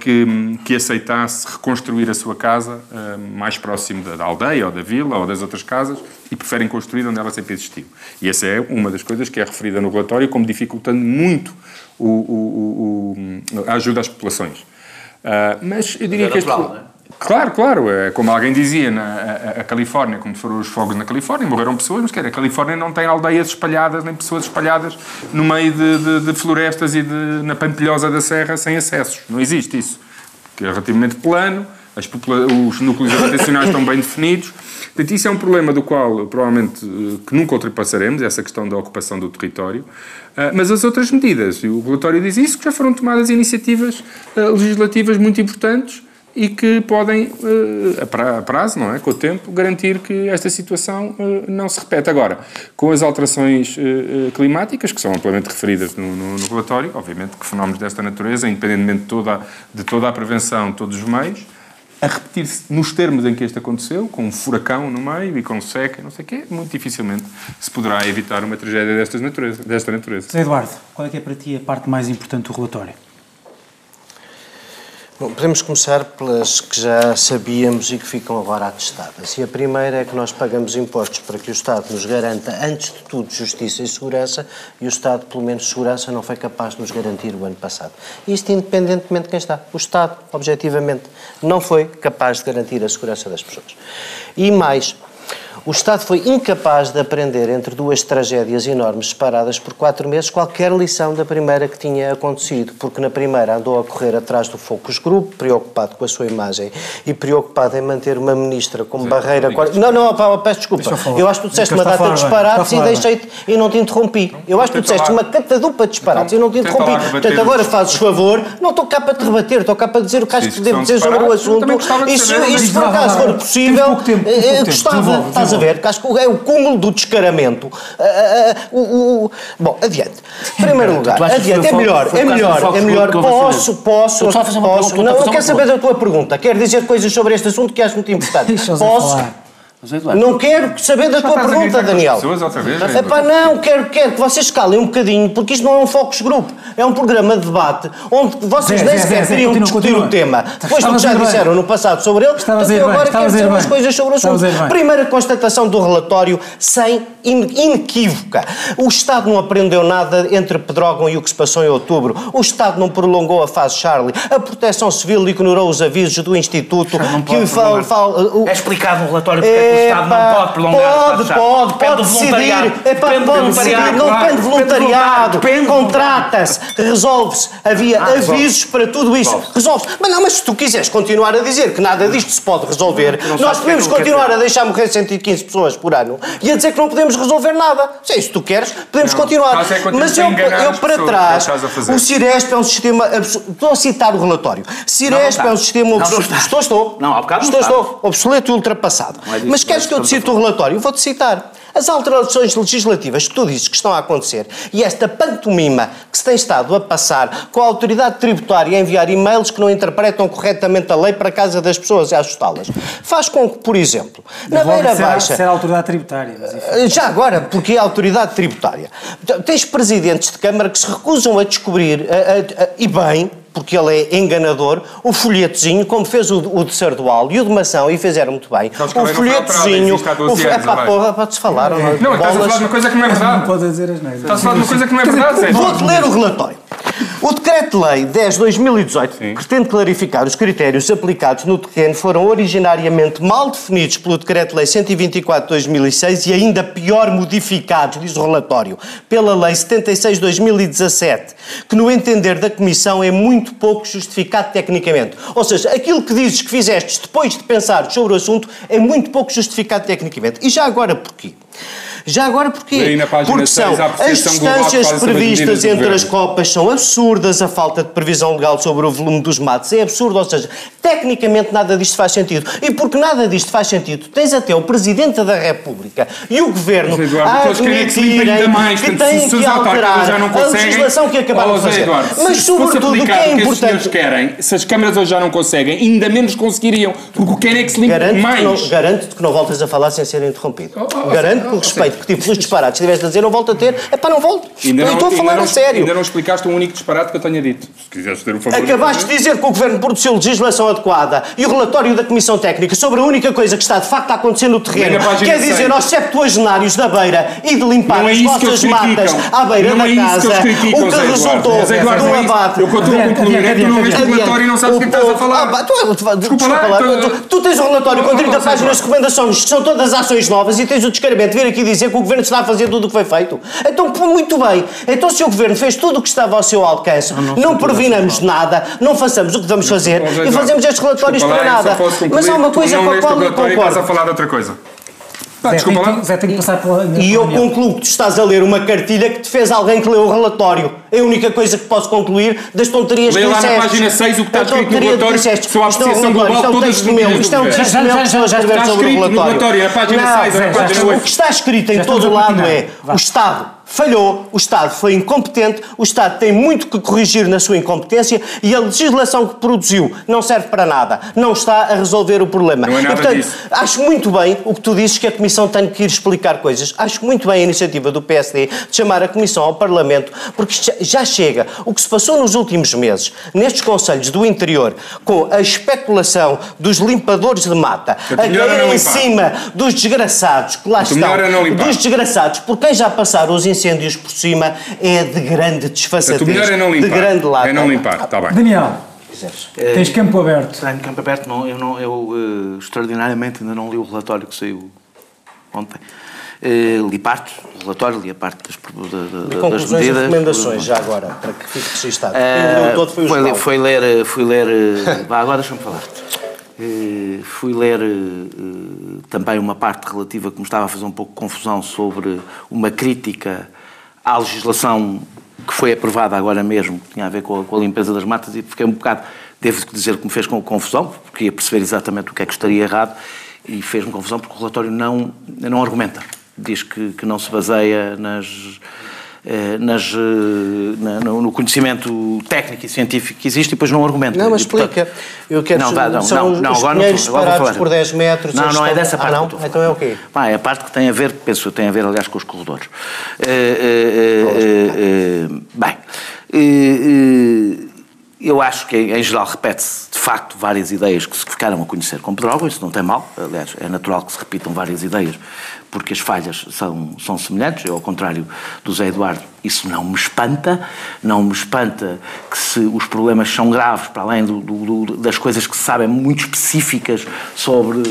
que, que aceitasse reconstruir a sua casa eh, mais próximo da, aldeia ou da vila ou das outras casas e preferem construir onde ela sempre existiu. E essa é uma das coisas que é referida no relatório como dificultando muito o, o, o, a ajuda às populações. Uh, mas eu diria é que este... Claro, claro. É como alguém dizia, na, a, a, Califórnia, como foram os fogos na Califórnia, morreram pessoas, mas quer, a Califórnia não tem aldeias espalhadas, nem pessoas espalhadas no meio de, de, de florestas e de, na pampilhosa da serra sem acessos. Não existe isso. Que é relativamente plano, os núcleos habitacionais estão bem definidos. Portanto, isso é um problema do qual, provavelmente, eh, que nunca ultrapassaremos, essa questão da ocupação do território. Ah, mas as outras medidas, e o relatório diz isso, que já foram tomadas iniciativas legislativas muito importantes, e que podem, eh, a prazo, não é? com o tempo, garantir que esta situação eh, não se repete. Agora, com as alterações eh, climáticas, que são amplamente referidas no, no, no relatório, obviamente que fenómenos desta natureza, independentemente de toda, de toda a prevenção, todos os meios, a repetir-se nos termos em que este aconteceu, com um furacão no meio e com seca, não sei o quê, muito dificilmente se poderá evitar uma tragédia destas natureza, desta natureza. Eduardo, qual é que é para ti a parte mais importante do relatório? Bom, podemos começar pelas que já sabíamos e que ficam agora atestadas. E a primeira é que nós pagamos impostos para que o Estado nos garanta, antes de tudo, justiça e segurança, e o Estado, pelo menos, segurança não foi capaz de nos garantir o ano passado. Isto independentemente de quem está. O Estado, objetivamente, não foi capaz de garantir a segurança das pessoas. E mais, o Estado foi incapaz de aprender entre duas tragédias enormes separadas por quatro meses qualquer lição da primeira que tinha acontecido, porque na primeira andou a correr atrás do Focus Group, preocupado com a sua imagem e preocupado em manter uma ministra como Sim, barreira. Não, não, não, peço desculpa. Eu acho que tu disseste uma data de disparates e deixei-te e não te interrompi. Eu acho que tu disseste uma catadupa de disparates e não te interrompi. Portanto, agora fazes favor, não estou cá para te rebater, estou cá para dizer o que acho que devo dizer sobre o assunto. E se por acaso for possível, eh, gostava, estás a ver, que acho que é o cúmulo do descaramento. Uh, uh, uh, bom, adiante. Em primeiro lugar, adiante, é melhor, é melhor, é melhor. Posso, posso, posso. Não, eu quero saber da tua pergunta. Quero dizer coisas sobre este assunto que acho muito importante. Posso? Não quero saber da tua pergunta, Daniel. Pessoas outra vez, Epá, não, quero, quero que vocês calem um bocadinho, porque isto não é um focus group, é um programa de debate onde vocês Zé, nem sequer queriam continua, discutir continua. o tema. Depois do que já disseram no passado sobre ele, então agora quero dizer umas coisas sobre o assunto. Primeira constatação do relatório, sem inequívoca. O Estado não aprendeu nada entre Pedrógão e o que se passou em outubro. O Estado não prolongou a fase Charlie. A Proteção Civil ignorou os avisos do Instituto que fala, fala, É explicado no relatório porque é, o Estado não pode prolongar Pode, pode, pode decidir. É para pode decidir. Não depende de voluntariado. Contrata-se, resolve-se. Havia ah, avisos para tudo isto. Resolve-se. Mas não, mas se tu quiseres continuar a dizer que nada disto se pode resolver, nós podemos continuar a deixar morrer 115 pessoas por ano e a dizer que não podemos resolver nada. Se é isso que tu queres, podemos continuar. É mas eu, eu para trás, o Ciresp é um sistema. Estou a citar o relatório. Ciresp é um sistema. Estou, estou. Não, há bocado Estou, estou. Obsoleto e ultrapassado. Mas queres que eu te cite o relatório? Vou-te citar. As alterações legislativas que tu dizes que estão a acontecer e esta pantomima que se tem estado a passar com a autoridade tributária a enviar e-mails que não interpretam corretamente a lei para a casa das pessoas e assustá-las, faz com que, por exemplo, na beira baixa... Ser a autoridade tributária. Eh, já agora, porque é a autoridade tributária. Tens presidentes de Câmara que se recusam a descobrir, a, a, a, e bem, porque ele é enganador, o folhetozinho, como fez o, o de Sardual e o de Mação, e fizeram muito bem. o folhetozinho. É para porra, pode-se falar. Não, não estás a falar de uma coisa que não é verdade. Não pode dizer as neiras. Estás a falar de uma coisa que não é verdade, Vou-te ler o relatório. O Decreto-Lei 10-2018 pretende clarificar os critérios aplicados no terreno foram originariamente mal definidos pelo Decreto-Lei 124-2006 e ainda pior modificados, diz o relatório, pela Lei 76-2017, que no entender da Comissão é muito pouco justificado tecnicamente. Ou seja, aquilo que dizes que fizeste depois de pensar sobre o assunto é muito pouco justificado tecnicamente. E já agora porquê? Já agora porquê? Porque são as distâncias previstas entre as copas são absurdas, a falta de previsão legal sobre o volume dos matos é absurda, ou seja, tecnicamente nada disto faz sentido. E porque nada disto faz sentido, tens até o Presidente da República e o Governo a admitirem que, que têm que alterar a legislação que acabaram de fazer. Eduardo, Mas se sobretudo o que é importante... Que querem, se as câmaras hoje já não conseguem, ainda menos conseguiriam, porque o que querem é que se limpe mais. Garanto-te que não voltas a falar sem ser interrompido. Garanto que o respeito que tipo os disparates que estiveste a dizer, não volto a ter, é para não volto. Ainda não, estou a falar não, a sério. Ainda não explicaste um único disparate que eu tenha dito. Se quiseres ter um favor. Acabaste de dizer que o Governo produziu legislação adequada e o relatório da Comissão Técnica sobre a única coisa que está de facto a acontecer no terreno, quer dizer, aos septuagenários da beira e de limpar é as vossas matas à beira não da é casa, que o que resultou do abate. Eu estou a concluir, é que não vês o relatório e não sabes o que estás a falar. Ah, desculpa lá, tu tens um relatório com 30 páginas de recomendações que são todas ações novas e tens o descaramento de vir aqui dizer que o Governo está a fazer tudo o que foi feito. Então, muito bem. Então, se o Governo fez tudo o que estava ao seu alcance, não, não, não previnamos nada, não façamos o que vamos fazer e fazemos estes relatórios para nada. Mas há uma coisa com a qual eu concordo. Estás a falar de outra coisa. Pá, Zé, desculpa lá. Zé, tem que passar pela. E eu concluo que tu estás a ler uma cartilha que te fez alguém que leu o relatório. É a única coisa que posso concluir das tonterias Lê que disseste. Lê lá na página 6 o que está escrito no relatório sobre a apreciação global de todas as meu. Isto é um texto meu que já escreveram sobre o relatório. Na página 6, na página 8. O que está escrito em todo o lado é o Estado falhou, o Estado foi incompetente, o Estado tem muito que corrigir na sua incompetência e a legislação que produziu não serve para nada, não está a resolver o problema. Não é nada e, portanto, disso. acho muito bem o que tu dizes que a Comissão tem que ir explicar coisas. Acho muito bem a iniciativa do PSD de chamar a Comissão ao Parlamento, porque já chega. O que se passou nos últimos meses, nestes Conselhos do Interior, com a especulação dos limpadores de mata, a cair em cima dos desgraçados que lá estão, dos desgraçados, por quem já passaram os incêndios por cima é de grande desfaçatez. melhor é não limpar. De grande lata. É não limpar, está bem. Daniel, tens campo aberto. Tenho campo aberto, não, eu, não, eu uh, extraordinariamente ainda não li o relatório que saiu ontem. Uh, li parte do relatório, li a parte das, de, de, das medidas. e recomendações, já agora, para que fique registado. Uh, todo foi, foi, foi ler, fui ler, uh, agora deixa-me falar. Fui ler uh, também uma parte relativa que me estava a fazer um pouco de confusão sobre uma crítica à legislação que foi aprovada agora mesmo, que tinha a ver com a, com a limpeza das matas, e fiquei um bocado, devo dizer que me fez com confusão, porque ia perceber exatamente o que é que estaria errado, e fez-me confusão porque o relatório não, não argumenta. Diz que, que não se baseia nas eh, nas, eh, na, no conhecimento técnico e científico que existe e depois não argumenta. Não, mas explica. Eu quero não, não, são não, não, os agora pinheiros separados por 10 metros. Não, não é dessa parte. Ah, não? Então é o quê? Pá, é a parte que tem a ver, penso, tem a ver, aliás, com os corredores. Uh, bem, eu acho que, em geral, repete-se, de facto, várias ideias que se ficaram a conhecer com Pedrógão, isso não tem mal, aliás, é natural que se repitam várias ideias, porque as falhas são, são semelhantes, eu, ao contrário do Zé Eduardo, isso não me espanta, não me espanta que se os problemas são graves, para além do, do, das coisas que se sabem muito específicas sobre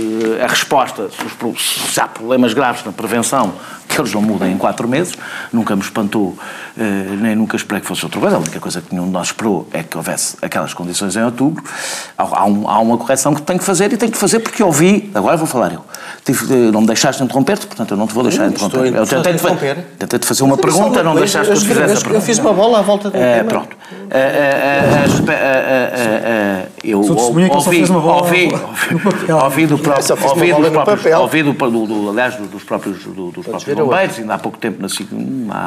a resposta, se há problemas graves na prevenção, que eles não mudam em quatro meses, nunca me espantou, eh, nem nunca esperei que fosse outra coisa. A única coisa que nenhum de nós esperou é que houvesse aquelas condições em outubro. Há, um, há uma correção que tenho que fazer e tenho que fazer porque ouvi, agora vou falar eu. Tive, não me deixaste interromper-te, portanto eu não te vou deixar interromper. Eu tentei, interromper. tentei te fazer uma pergunta, não deixaste que eu te fizesse a pergunta. Eu fiz uma bola à volta do é, Pronto. Eu ouvi, ouvi do próprio, ouvi do próprio, ouvi do, aliás, dos próprios, dos próprios bombeiros, ainda há pouco tempo, na SIC,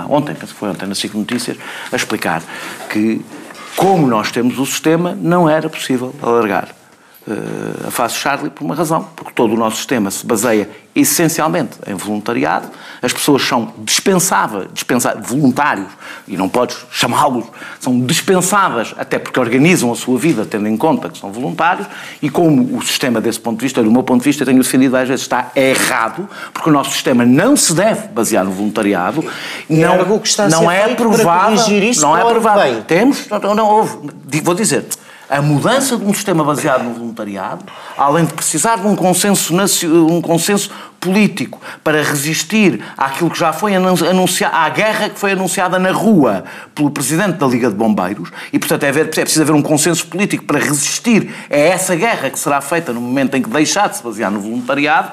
ontem, penso que foi ontem, na SIC Notícias, a explicar que, como nós temos o sistema, não era possível alargar uh, a fase Charlie por uma razão, porque todo o nosso sistema se baseia essencialmente em voluntariado, as pessoas são dispensáveis, dispensáveis voluntários, e não podes chamá-los, são dispensáveis até porque organizam a sua vida tendo em conta que são voluntários, e como o sistema desse ponto de vista, do meu ponto de vista, tenho defendido às vezes está errado, porque o nosso sistema não se deve basear no voluntariado, não, é, não é provável, não é provável. Temos, não, não houve, vou dizer, a mudança de um sistema baseado no voluntariado, além de precisar de um consenso, um consenso político para resistir àquilo que já foi anunciado, à guerra que foi anunciada na rua pelo Presidente da Liga de Bombeiros, e portanto é, haver, é preciso haver um consenso político para resistir a essa guerra que será feita no momento em que deixar de se basear no voluntariado,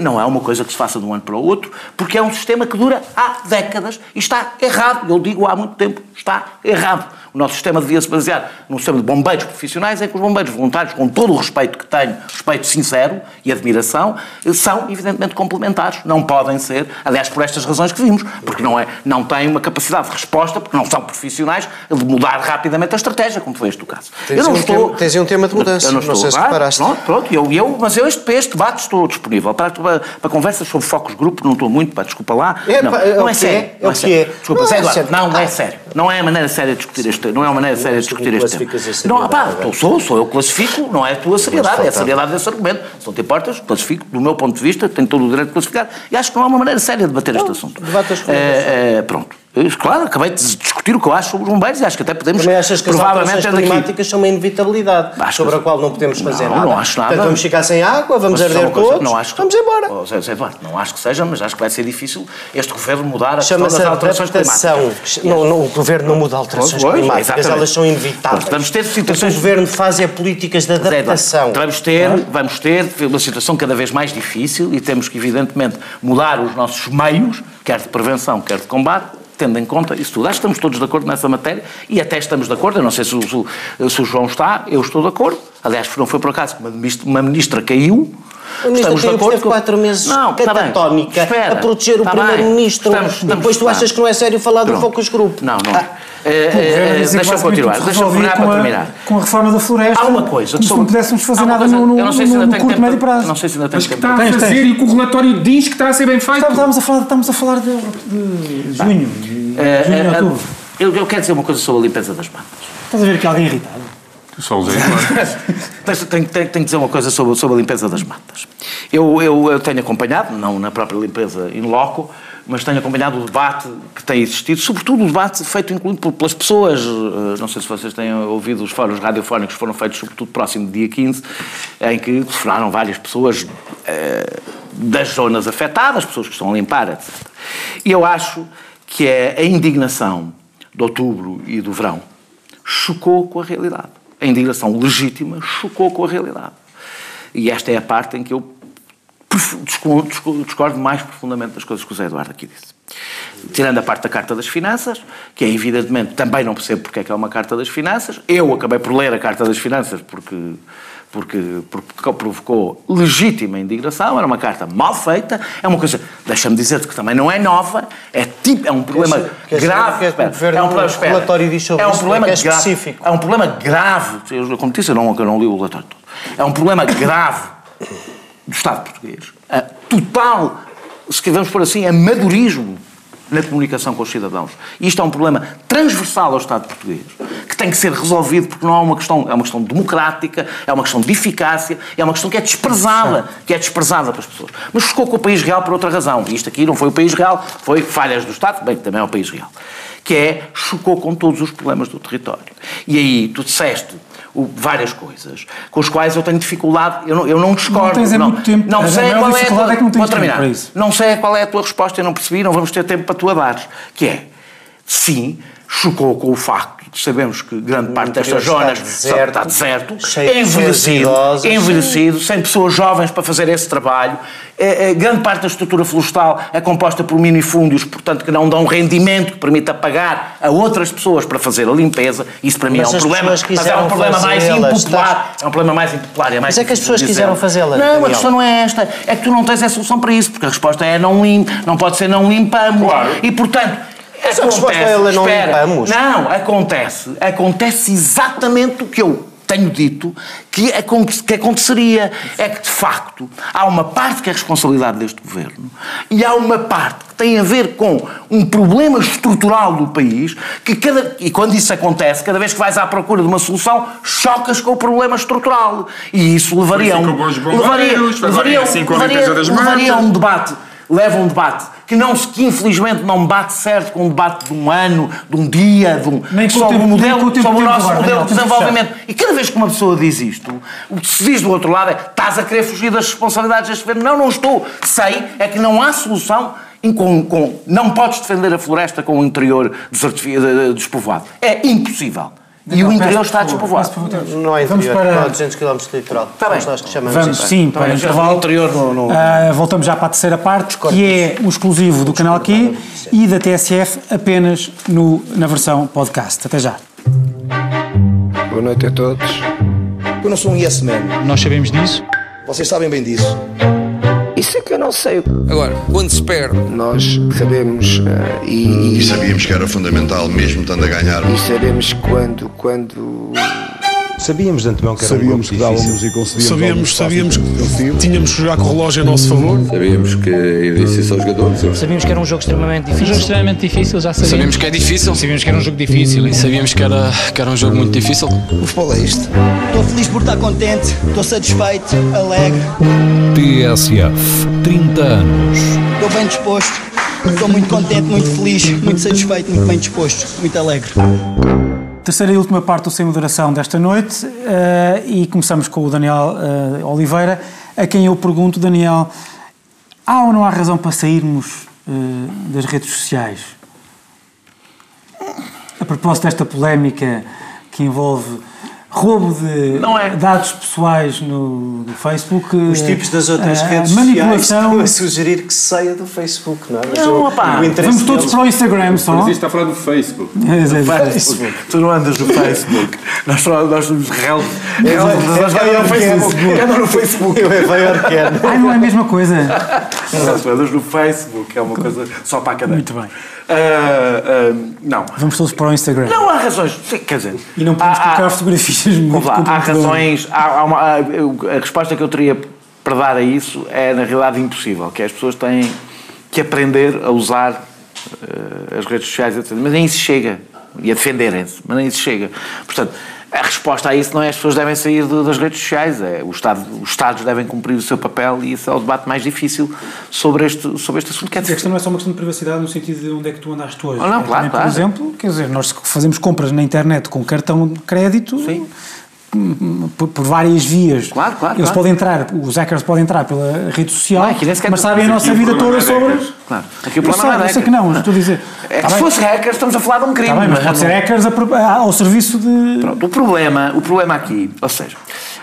não é uma coisa que se faça de um ano para o outro, porque é um sistema que dura há décadas e está errado. Eu digo há muito tempo, está errado. O nosso sistema devia se basear num sistema de bombeiros profissionais em que os bombeiros voluntários, com todo o respeito que tenho, respeito sincero e admiração, são evidentemente complementares. Não podem ser, aliás, por estas razões que vimos, porque não, é, não têm uma capacidade de resposta, porque não são profissionais, de mudar rapidamente a estratégia, como foi este o caso. Tens eu não um estou... Tema, tens um tema de mudança, eu não, estou, não sei se reparaste. Pronto, pronto eu, eu, mas eu este, este debate estou disponível. Para, para, para conversas sobre focos grupo não estou muito, para desculpa lá. É, não, é, não é, sério. É, não é, que é. Desculpa, não, é sério. não, não é sério. Não é a maneira séria de discutir este Não é uma maneira séria de discutir este tema. Não, pá, sou, sou eu que classifico, não é a tua seriedade, é a seriedade desse argumento. Se não te importas, classifico, do meu ponto de vista, tenho todo o direito de classificar, e acho que não há uma maneira séria de debater este assunto. Debate as é, é, Pronto. Claro, acabei de discutir o que eu acho sobre os bombeiros e acho que até podemos. Também achas que provavelmente, as climáticas são uma inevitabilidade acho sobre a qual não podemos fazer não, nada? Não acho nada. Portanto, vamos ficar sem água, vamos mas arder todos, não acho que, vamos embora. Oh, Zé, Zé, não acho que seja, mas acho que vai ser difícil este governo mudar a questão das alterações climáticas. Não, não, governo não muda alterações pois, climáticas, exatamente. elas são inevitáveis. vamos ter situações... O governo faz é políticas de adaptação. Vamos ter, vamos ter uma situação cada vez mais difícil e temos que, evidentemente, mudar os nossos meios, quer de prevenção, quer de combate, tendo em conta isso tudo. Acho que estamos todos de acordo nessa matéria e até estamos de acordo. Eu não sei se o, se o João está, eu estou de acordo. Aliás, não foi por acaso que uma ministra caiu. O ministro estamos de acordo esteve quatro meses não, catatónica tá a proteger tá o primeiro-ministro. Depois tu achas que não é sério falar do focus group? Não, não. Ah. É, é, deixa eu continuar, deixa eu terminar para terminar. Com a reforma da floresta. Há uma coisa que se não pudéssemos fazer nada no, no, no, no curto médio prazo. Não sei se ainda tem Mas que está a fazer e que o relatório diz que está a ser bem feito. Estamos a falar, estamos a falar de, de junho. É, junho, é, outubro. Eu, eu quero dizer uma coisa sobre a limpeza das matas. Estás a ver aqui alguém irritado? Só usei tenho, tenho, tenho que dizer uma coisa sobre, sobre a limpeza das matas. Eu, eu, eu tenho acompanhado, não na própria limpeza in loco, mas tenho acompanhado o debate que tem existido, sobretudo o debate feito incluindo pelas pessoas, eh, não sei se vocês têm ouvido os fóruns radiofónicos que foram feitos sobretudo próximo do dia 15, em que falaram várias pessoas eh, das zonas afetadas, pessoas que estão a limpar, etc. E eu acho que é a indignação de outubro e do verão chocou com a realidade. A indignação legítima chocou com a realidade. E esta é a parte em que eu discordo mais profundamente das coisas que o Zé Eduardo aqui disse. Tirando a parte da Carta das Finanças, que é evidentemente também não percebo porque é que é uma Carta das Finanças. Eu acabei por ler a Carta das Finanças porque porque, porque provocou legítima indignação, era uma carta mal feita, é uma coisa, deixa-me dizer-te que também não é nova, é, tipo, é um problema quer grave. Quer espera, é um problema, espera, relatório diz sobre é um problema é, é específico. É um problema grave, eu, como disse, eu não, eu não li o relatório todo, é um problema grave do Estado português, a total, se vamos por assim, amadorismo na comunicação com os cidadãos. E isto é um problema transversal ao Estado português, que tem que ser resolvido porque não é uma questão, é uma questão democrática, é uma questão de eficácia, é uma questão que é desprezada, que é desprezada para as pessoas. Mas ficou com o país real por outra razão. E isto aqui não foi o país real, foi falhas do Estado, bem que também é o país real. Que é, chocou com todos os problemas do território. E aí, tu disseste várias coisas com as quais eu tenho dificuldade, eu não, eu não discordo. Não tens é não, muito tempo. Não sei qual é a tua, é que não vou terminar. Não sei qual é a tua resposta, eu não percebi, não vamos ter tempo para tu a dares. Que é, sim, chocou com o facto sabemos que grande parte destas zonas deserto, está deserto, é envelhecido, é envelhecido, sem pessoas jovens para fazer esse trabalho. É, é, grande parte da estrutura florestal é composta por minifúndios, portanto, que não dão rendimento que permita pagar a outras pessoas para fazer a limpeza. Isso para mim mas é um problema, mas é um problema mais impopular. É um problema mais impopular. É mais mas é que as pessoas quiseram fazê-la. Não, Daniel. a questão não é esta. É que tu não tens a solução para isso, porque a resposta é não limpa, não pode ser não limpamos. Claro. E portanto essa acontece, resposta não espera, limpamos. Não, acontece. Acontece exatamente o que eu tenho dito que, que aconteceria. É que, de facto, há uma parte que é responsabilidade deste governo e há uma parte que tem a ver com um problema estrutural do país que, cada, e quando isso acontece, cada vez que vais à procura de uma solução, chocas com o problema estrutural. E isso levaria a um, levaria, levaria, levaria, levaria um debate leva um debate que, não, que infelizmente não bate certo com um debate de um ano, de um dia, de um, Nem sobre o modelo, sobre o nosso modelo de desenvolvimento. E cada vez que uma pessoa diz isto, o que se diz do outro lado é estás a querer fugir das responsabilidades deste governo. Não, não estou. Sei é que não há solução com, com, não podes defender a floresta com o interior despovoado. É impossível. E o interior está despovoado. Não é interior, Vamos para... 200 km de litoral. Está bem. nós que chamamos Vamos, sim, para o intervalo. interior no, no... Uh, voltamos já para a terceira parte, que é o exclusivo do canal Q e da TSF apenas no, na versão podcast. Até já. Boa noite a todos. Eu não sou um yes man. Nós sabemos disso. Vocês sabem bem disso. Isso é que eu não sei. Agora, quando se perde, nós sabemos uh, e, e, sabíamos que era fundamental, mesmo estando a ganhar. E sabemos quando, quando Sabíamos de antemão que era sabíamos um que dávamos e conseguíamos. Sabíamos, sabíamos que tínhamos que jogar com o relógio a nosso favor. Sabíamos que ia ser aos jogadores. Sabíamos que era um jogo extremamente difícil. Um jogo extremamente difícil, já sabíamos. Sabíamos que é difícil. Sabíamos que era um jogo difícil e sabíamos que era, que era um jogo muito difícil. O futebol é isto. Estou feliz por estar contente, estou satisfeito, alegre. TSF, 30 anos. Estou bem disposto, estou muito contente, muito feliz, muito satisfeito, muito bem disposto, muito alegre. Terceira e última parte do Sem Moderação desta noite uh, e começamos com o Daniel uh, Oliveira, a quem eu pergunto, Daniel, há ou não há razão para sairmos uh, das redes sociais? A propósito desta polémica que envolve roubo de é. dados pessoais no, no, Facebook. Os tipos das outras redes manipulação. sociais estão a sugerir que saia do Facebook, não é? Mas não, o, opa, o vamos todos deles... para o Instagram só. Mas isto está a falar do Facebook. É, é, é, Facebook. Tu não andas no Facebook. nós, nós somos real. É, é, no Facebook. Anda no Facebook. Eu é maior que é. Ai, não é a mesma coisa. Tu andas no Facebook, é uma coisa só para a cadeia. Muito bem. Uh, uh, não. Vamos todos para o Instagram. Não há razões. Quer dizer. E não podemos colocar há, fotografias muito lá, Há razões. Há, há uma, a resposta que eu teria para dar a isso é, na realidade, impossível. Que as pessoas têm que aprender a usar uh, as redes sociais, etc. Mas nem isso chega. E a defenderem-se. Mas nem isso chega. Portanto a resposta a isso não é as pessoas devem sair de, das redes sociais, é o Estado, os Estados devem cumprir o seu papel e esse é o debate mais difícil sobre este, sobre este assunto. Quer dizer, a questão não é só uma questão de privacidade no sentido de onde é que tu andaste hoje. Oh, não, é, claro, também, claro. Por exemplo, quer dizer, nós fazemos compras na internet com cartão de crédito. Sim por, por, várias vias. Claro, claro. Eles claro. podem entrar, os hackers podem entrar pela rede social, não, mas sabem a nossa vida toda sobre. Claro. Aqui o problema eu sei, não é eu sei que não, estou a dizer. É que se fosse hackers, estamos a falar de um crime. Tá bem, mas pode ser hackers ao serviço de. Pronto, o problema, o problema aqui, ou seja,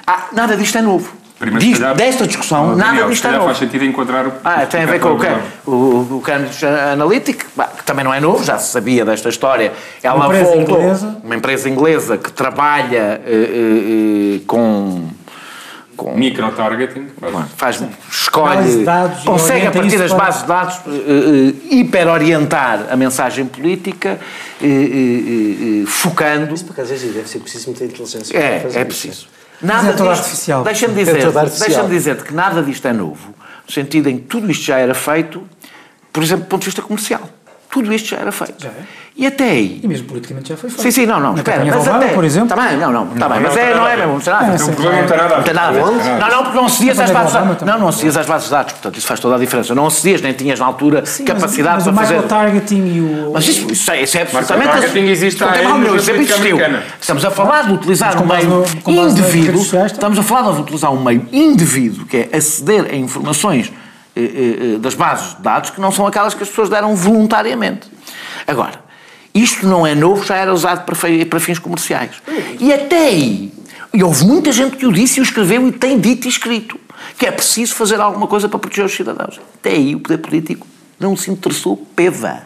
há, nada disto é novo. Primeiro, Diz, calhar, desta discussão, nada Daniel, disto é novo. faz sentido encontrar o. Ah, tem a ver com o, o, o Cambridge Analytic, que também não é novo, já se sabia desta história. Ela uma empresa voltou, inglesa. uma empresa inglesa que trabalha uh, uh, com com micro-targeting, faz, escolhe, dados, consegue a partir das bases de dados uh, uh, hiper-orientar a mensagem política, uh, focando. Isso, por acaso, é deve ser preciso muita inteligência. É, para fazer é preciso. Nada é disto, artificial. Deixa-me dizer, é deixa dizer que nada disto é novo, no sentido em que tudo isto já era feito, por exemplo, do ponto de vista comercial. Tudo isto já era feito. Já é? E até aí. E mesmo politicamente já foi feito. Sim, sim, não, não. Na espera, mas até, por exemplo. Está bem, não, não. Está bem, mas é, não é mesmo. Não tem nada a ver. Não tem nada a ver. Não tem nada a ver. Não, não, porque não acedias às bases de dados. Não, não acedias às bases de dados. Portanto, isso faz toda a diferença. Não acedias, nem tinhas na altura capacidade para fazer. Mas o targeting e o. Mas isso, isso, é, isso é absolutamente. Mas o targeting existe há anos. Sempre existiu. Estamos a falar de utilizar um meio indevido. Estamos a falar de utilizar um meio indevido, que é aceder a informações das bases de dados que não são aquelas que as pessoas deram voluntariamente. Agora, isto não é novo, já era usado para, fins comerciais. E até aí, e houve muita gente que o disse e o escreveu e tem dito e escrito que é preciso fazer alguma coisa para proteger os cidadãos. Até aí o poder político não se interessou peva.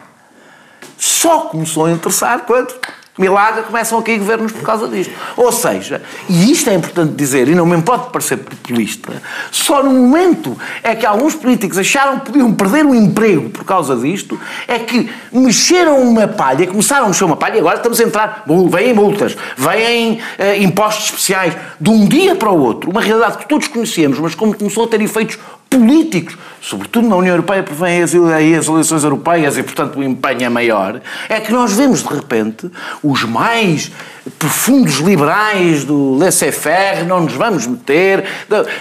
Só começou a interessar quando milagre, começam a cair governos por causa disto. Ou seja, e isto é importante dizer, e não me pode parecer populista, só no momento é que alguns políticos acharam que podiam perder o emprego por causa disto, é que mexeram uma palha, começaram a mexer uma palha e agora estamos a entrar, vêm multas, vêm uh, impostos especiais, de um dia para o outro, uma realidade que todos conhecemos, mas como começou a ter efeitos políticos, sobretudo na União Europeia, porque vêm as, as eleições europeias e, portanto, o empenho é maior, é que nós vemos, de repente, os mais profundos liberais do laissez-faire, não nos vamos meter,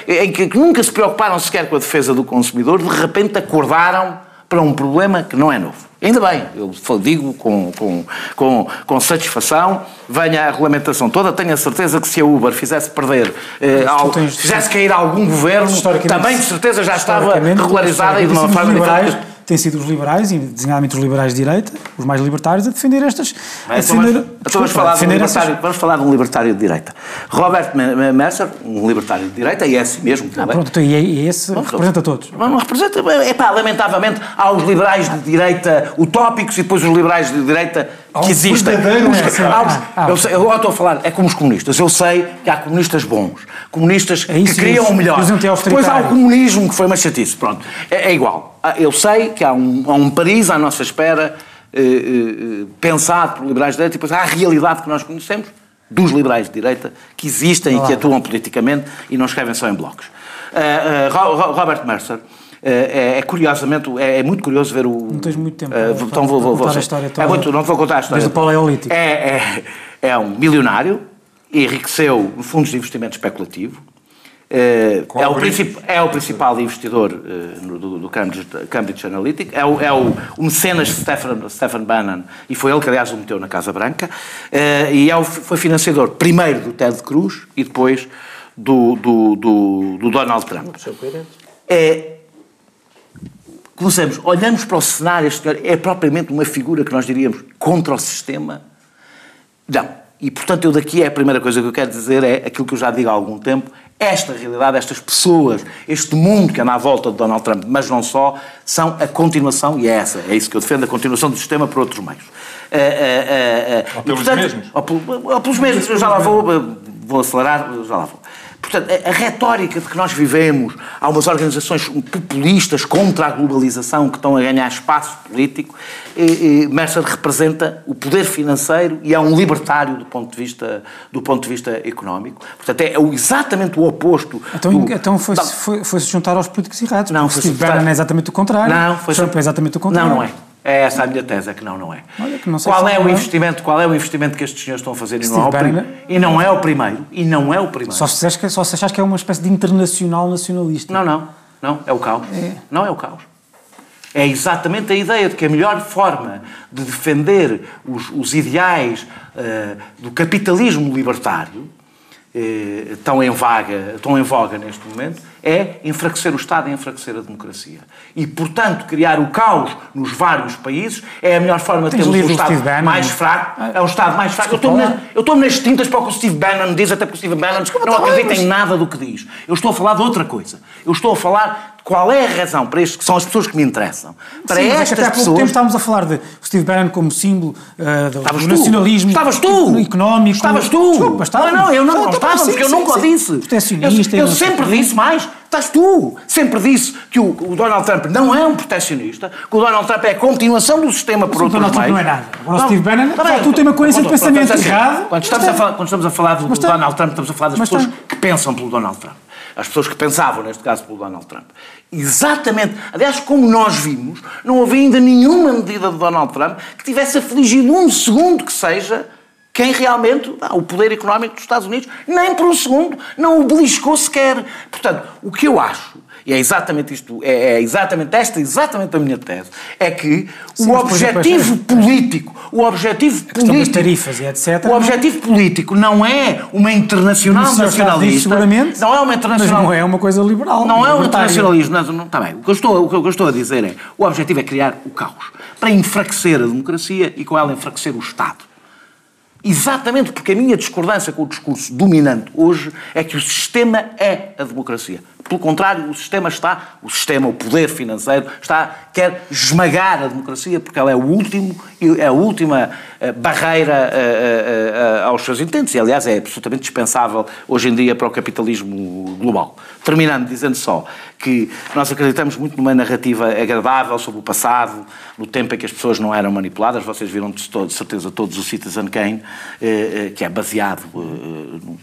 em que nunca se preocuparam sequer com a defesa do consumidor, de repente acordaram para um problema que não é novo. Ainda bem, eu digo com, com, com, com, satisfação, venha a regulamentação toda, tenho a certeza que se a Uber fizesse perder, eh, ao, fizesse cair algum governo, também de certeza já estava regularizada e de uma forma diferente têm sido os liberais, e designadamente os liberais de direita, os mais libertários, a defender estas. a defender, então, então vamos, falar de um libertário, vamos falar de um libertário de direita. Robert Mercer, um libertário de direita, e é assim mesmo. Ah, pronto, então, e é esse não, representa todos. Não, não representa. É pá, lamentavelmente, há os liberais de direita utópicos e depois os liberais de direita que existem. Os, ah, ah, eu, sei, eu estou a falar, é como os comunistas. Eu sei que há comunistas bons, comunistas é isso, que criam o melhor. Depois há o comunismo que foi uma chatice. Pronto, é, é igual. Ah, eu sei que há um, há um Paris à nossa espera, eh, eh, pensado por liberais de direita, e depois há a realidade que nós conhecemos dos liberais de direita, que existem e que atuam politicamente e não escrevem só em blocos. Uh, uh, Robert Mercer é, é, curiosamente, é, é, muito curioso ver o... Não tens muito tempo uh, então vou, vou, contar a história toda. É muito, não vou contar a história. Desde o Paleolítico. É, é, é um milionário, enriqueceu fundos de investimento especulativo, é, é, o é, o principal investidor uh, do, do, Cambridge, Cambridge Analytica, é o, é o, o mecenas Stephen, Stephen Bannon, e foi ele que, aliás, o meteu na Casa Branca, uh, e é o, foi financiador primeiro do Ted Cruz e depois do, do, do, do Donald Trump. É, começamos, olhamos para o cenário, este senhor é propriamente uma figura que nós diríamos contra o sistema? Não. E, portanto, eu daqui é a primeira coisa que eu quero dizer é aquilo que eu já digo há algum tempo, esta realidade, estas pessoas, este mundo que anda à volta de Donald Trump, mas não só, são a continuação, e é essa, é isso que eu defendo, a continuação do sistema por outros meios. Uh, uh, uh, ou pelos portanto, mesmos. Ou, ou pelos mesmos, eu já lá vou, vou acelerar, já lá vou. Portanto, a, a, retórica de que nós vivemos, há umas organizações populistas contra a globalização que estão a ganhar espaço político, e, e Mercer representa o poder financeiro e é um libertário do ponto de vista, do ponto de vista económico. Portanto, é exatamente o oposto. Então, do, então foi-se foi, foi juntar aos políticos errados. Não, foi Steve Bannon é exatamente o contrário. Não, foi Trump é exatamente o contrário. Não, não é. É essa a minha tese, é que não, não é. Não qual é o investimento, qual é o investimento que estes senhores estão a fazer e não, é o primeiro, e não é o primeiro, e não é o primeiro. Só se, que, só se achas que é uma espécie de internacional nacionalista. Não, não, não, é o caos. É. Não é o caos. É exatamente a ideia de que a melhor forma de defender os, os ideais uh, do capitalismo libertário, uh, tão, em vaga, tão em voga neste momento, é enfraquecer o Estado e enfraquecer a democracia. E, portanto, criar o caos nos vários países é a melhor forma de termos um Estado mais fraco. É um Estado mais fraco. Eu estou nas tintas para o que o Steve Bannon diz, até porque o Steve Bannon não acredita em nada do que diz. Eu estou a falar de outra coisa. Eu estou a falar qual é a razão para estes que são as pessoas que me interessam? Para Sim, estas até há pouco tempo estávamos a falar de Steve Bannon como símbolo uh, do, do nacionalismo Estavas tu. económico. Estavas tu. Desculpa, estava. Não, não, eu não, não estava, porque eu nunca o disse. Protecionista. Eu, eu sempre disse mais. Estás tu. Sempre disse que o, o, Donald Trump não é um protecionista, que o Donald Trump é a continuação do sistema por outros meios. O Donald Trump não é nada. Agora o Steve Bannon, tá tu tem uma coerência de pensamento errado. Quando estamos, a falar, quando estamos a falar do, do Donald Trump, estamos a falar das pessoas que pensam pelo Donald Trump. As pessoas que pensavam, neste caso, pelo Donald Trump. Exatamente. Aliás, como nós vimos, não houve ainda nenhuma medida de Donald Trump que tivesse afligido um segundo que seja quem realmente dá o poder económico dos Estados Unidos, nem por um segundo, não o beliscou sequer. Portanto, o que eu acho e é exatamente isto, é, é exatamente esta, exatamente a minha tese, é que Sim, o objetivo político, o objetivo político, tarifas e etc. O objetivo político não é uma internacional nacionalista, seguramente, não é uma internacional, mas não é uma coisa liberal, não é um internacionalismo, não, não, está bem. O que, eu estou, o que eu estou a dizer é, o objetivo é criar o caos, para enfraquecer a democracia e com ela enfraquecer o Estado. Exatamente porque a minha discordância com o discurso dominante hoje é que o sistema é a democracia. Pelo contrário, o sistema está, o sistema, o poder financeiro, está, quer esmagar a democracia porque ela é o último, é a última eh, barreira eh, eh, aos seus intentos e, aliás, é absolutamente dispensável hoje em dia para o capitalismo global. Terminando dizendo só que nós acreditamos muito numa narrativa agradável sobre o passado, no tempo em que as pessoas não eram manipuladas. Vocês viram de, de certeza todos o Citizen Kane, que é baseado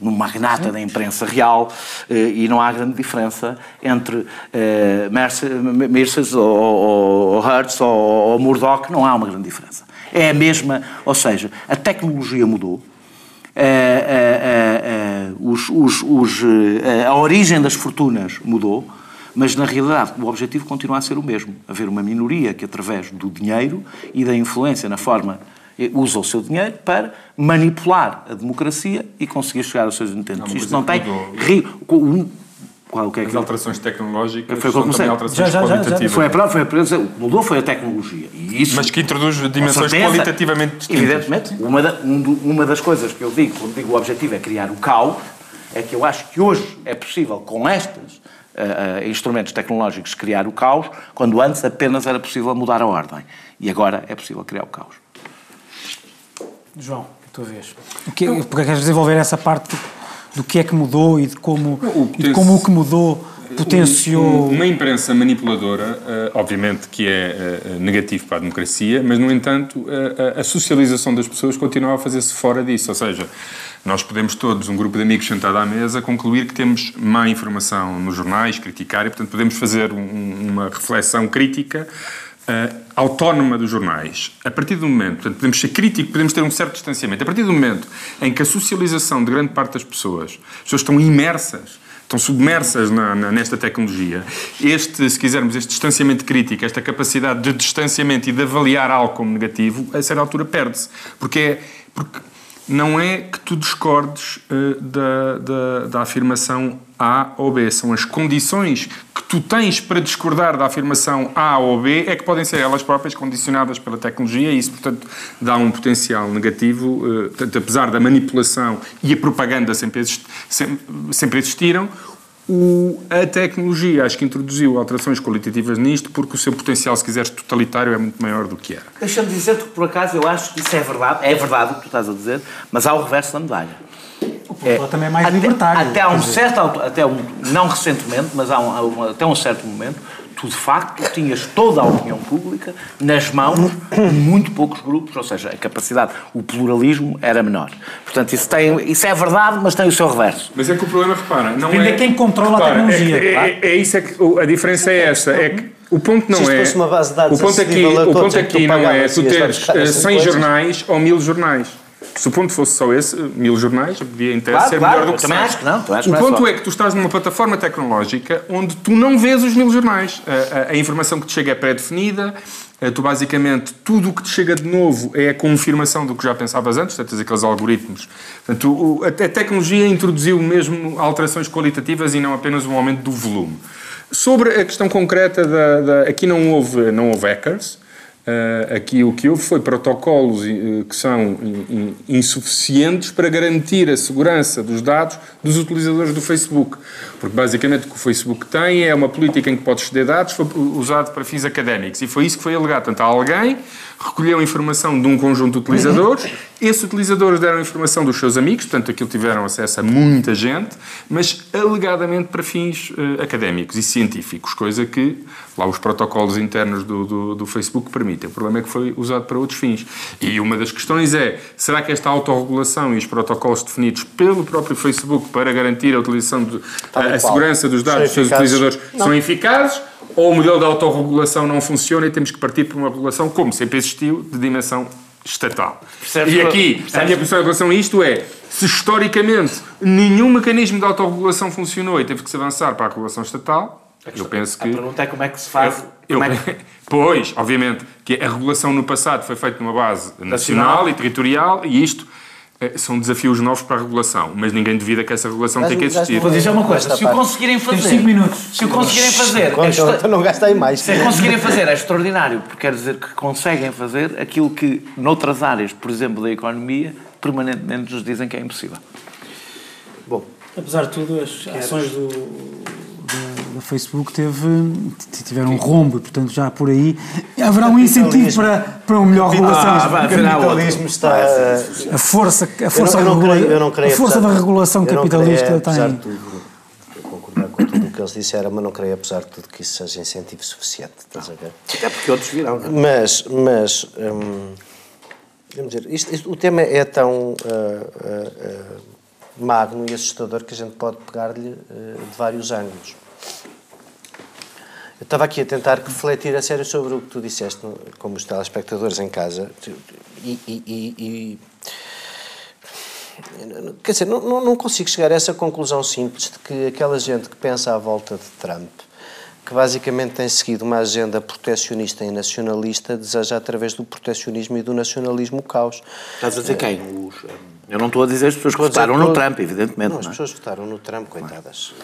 num magnata da imprensa real e não há grande diferença diferença entre uh, Mercedes ou, ou, ou Hertz ou, ou Murdoch, não há uma grande diferença. É a mesma, ou seja, a tecnologia mudou, uh, uh, os, os, os, a origem das fortunas mudou, mas na realidade o objetivo continua a ser o mesmo: haver uma minoria que, através do dinheiro e da influência na forma usa o seu dinheiro para manipular a democracia e conseguir chegar aos seus intentos. Isto não tem. Qual, que é As que... alterações tecnológicas foi são também alterações já, já, qualitativas. Já, foi a foi a prova, o que mudou foi a tecnologia. E isso, Mas que introduz dimensões certeza, qualitativamente distintas. Evidentemente. Uma, da, uma das coisas que eu digo, quando digo o objetivo é criar o caos, é que eu acho que hoje é possível, com estes uh, uh, instrumentos tecnológicos, criar o caos, quando antes apenas era possível mudar a ordem. E agora é possível criar o caos. João, a tua vez. O que, porque queres desenvolver essa parte do que é que mudou e de como o, e de como o que mudou potenciou. Uma imprensa manipuladora, eh, obviamente que é eh, negativo para a democracia, mas, no entanto, a socialização das pessoas continua a fazer-se fora disso. Ou seja, nós podemos todos, um grupo de amigos sentado à mesa, concluir que temos má informação nos jornais, criticar, e, portanto, podemos fazer uma reflexão crítica uh, autónoma dos jornais, a partir do momento, portanto, podemos ser críticos, podemos ter um certo distanciamento, a partir do momento em que a socialização de grande parte das pessoas, as pessoas estão imersas, estão submersas na, na, nesta tecnologia, este, se quisermos, este distanciamento crítico, esta capacidade de distanciamento e de avaliar algo como negativo, a certa altura perde-se. Porque é. Porque não é que tu discordes uh, da, da, da afirmação A ou B, são as condições que tu tens para discordar da afirmação A ou B é que podem ser elas próprias condicionadas pela tecnologia e isso, portanto, dá um potencial negativo, uh, portanto, apesar da manipulação e a propaganda sempre, sempre existiram, o, a tecnologia acho que introduziu alterações qualitativas nisto porque o seu potencial, se quiseres, totalitário é muito maior do que era. Deixa-me dizer-te que, por acaso, eu acho que isso é verdade, é verdade o que tu estás a dizer, mas há o reverso da medalha. O é, também é mais até, libertário. Até, um certo, até um, não recentemente, mas há um, até um certo momento, tu de facto tinhas toda a opinião pública nas mãos de muito poucos grupos, ou seja, a capacidade, o pluralismo era menor. Portanto, isso, tem, isso é verdade, mas tem o seu reverso. Mas é que o problema, repara, não Depende é... quem controla repara, a tecnologia. É, é, é, isso é que a diferença é esta, é que o ponto não é. uma base de dados o ponto aqui, o ponto aqui não é tu teres 100 jornais ou 1000 jornais. Se o ponto fosse só esse, mil jornais, podia em claro, ser claro, melhor do que também acho que não. Acho o ponto é, é, que tu estás numa plataforma tecnológica onde tu não vês os mil jornais. A, a, a informação que te chega é pré-definida, eh, tu basicamente, tudo o que te chega de novo é a confirmação do que já pensavas antes, tens aqueles algoritmos. Portanto, a tecnologia introduziu mesmo alterações qualitativas e não apenas um aumento do volume. Sobre a questão concreta da, da aqui não houve, não houve hackers, aqui o que houve foi protocolos uh, que são in, in, insuficientes para garantir a segurança dos dados dos utilizadores do Facebook. Porque basicamente o que o Facebook tem é uma política em que pode ceder dados usado para fins académicos. E foi isso que foi alegado. Portanto, alguém recolheu informação de um conjunto de utilizadores, esses utilizadores deram informação dos seus amigos, portanto, aquilo tiveram acesso a muita gente, mas alegadamente para fins uh, académicos e científicos, coisa que lá os protocolos internos do, do, do, Facebook permitem. O problema é que foi usado para outros fins. E uma das questões é, será que esta autorregulação e os protocolos definidos pelo próprio Facebook para garantir a utilização de, a, a segurança dos dados dos seus utilizadores não. são eficazes? Ou o modelo de autorregulação não funciona e temos que partir para uma regulação, como sempre existiu, de dimensão estatal. Percebes e aqui, percebes? a minha posição em relação a isto é, se historicamente nenhum mecanismo de autorregulação funcionou e teve que se avançar para a regulação estatal, eu penso que... A pergunta é como é que se faz... Eu, eu, é que... Pois, obviamente, que a regulação no passado foi feita numa base nacional, nacional e territorial e isto são desafios novos para a regulação, mas ninguém duvida que essa regulação mas, tem que existir. Vou dizer uma coisa, se o conseguirem fazer... cinco minutos. Se o conseguirem fazer... Conta, então não gastei mais. Se conseguirem fazer é extraordinário, porque quer dizer que conseguem fazer aquilo que noutras áreas, por exemplo, da economia, permanentemente nos dizem que é impossível. Bom, apesar de tudo, as ações do o Facebook teve, tiveram um rombo, portanto já por aí haverá um incentivo para, para uma melhor regulação. Ah, o capitalismo está... A força, a força, eu não, eu não creio, eu não creio, a força da regulação capitalista creio, tem... Tudo, eu concordar com tudo o que eles disseram, mas não creio, apesar de tudo, que isso seja incentivo suficiente. Estás a ver? Até porque outros virão. É? Mas, mas hum, vamos dizer, isto, isto, o tema é tão... Uh, uh, uh, magno e assustador que a gente pode pegar-lhe de vários ângulos. Eu estava aqui a tentar refletir a sério sobre o que tu disseste, como os telespectadores em casa, e, e, e, quer dizer, não, não consigo chegar a essa conclusão simples de que aquela gente que pensa à volta de Trump, que basicamente tem seguido uma agenda proteccionista e nacionalista, deseja através do proteccionismo e do nacionalismo o caos. Estás a dizer quem? Os, eu não estou a dizer as pessoas que votaram no Trump, evidentemente. Não, as pessoas votaram no Trump, coitadas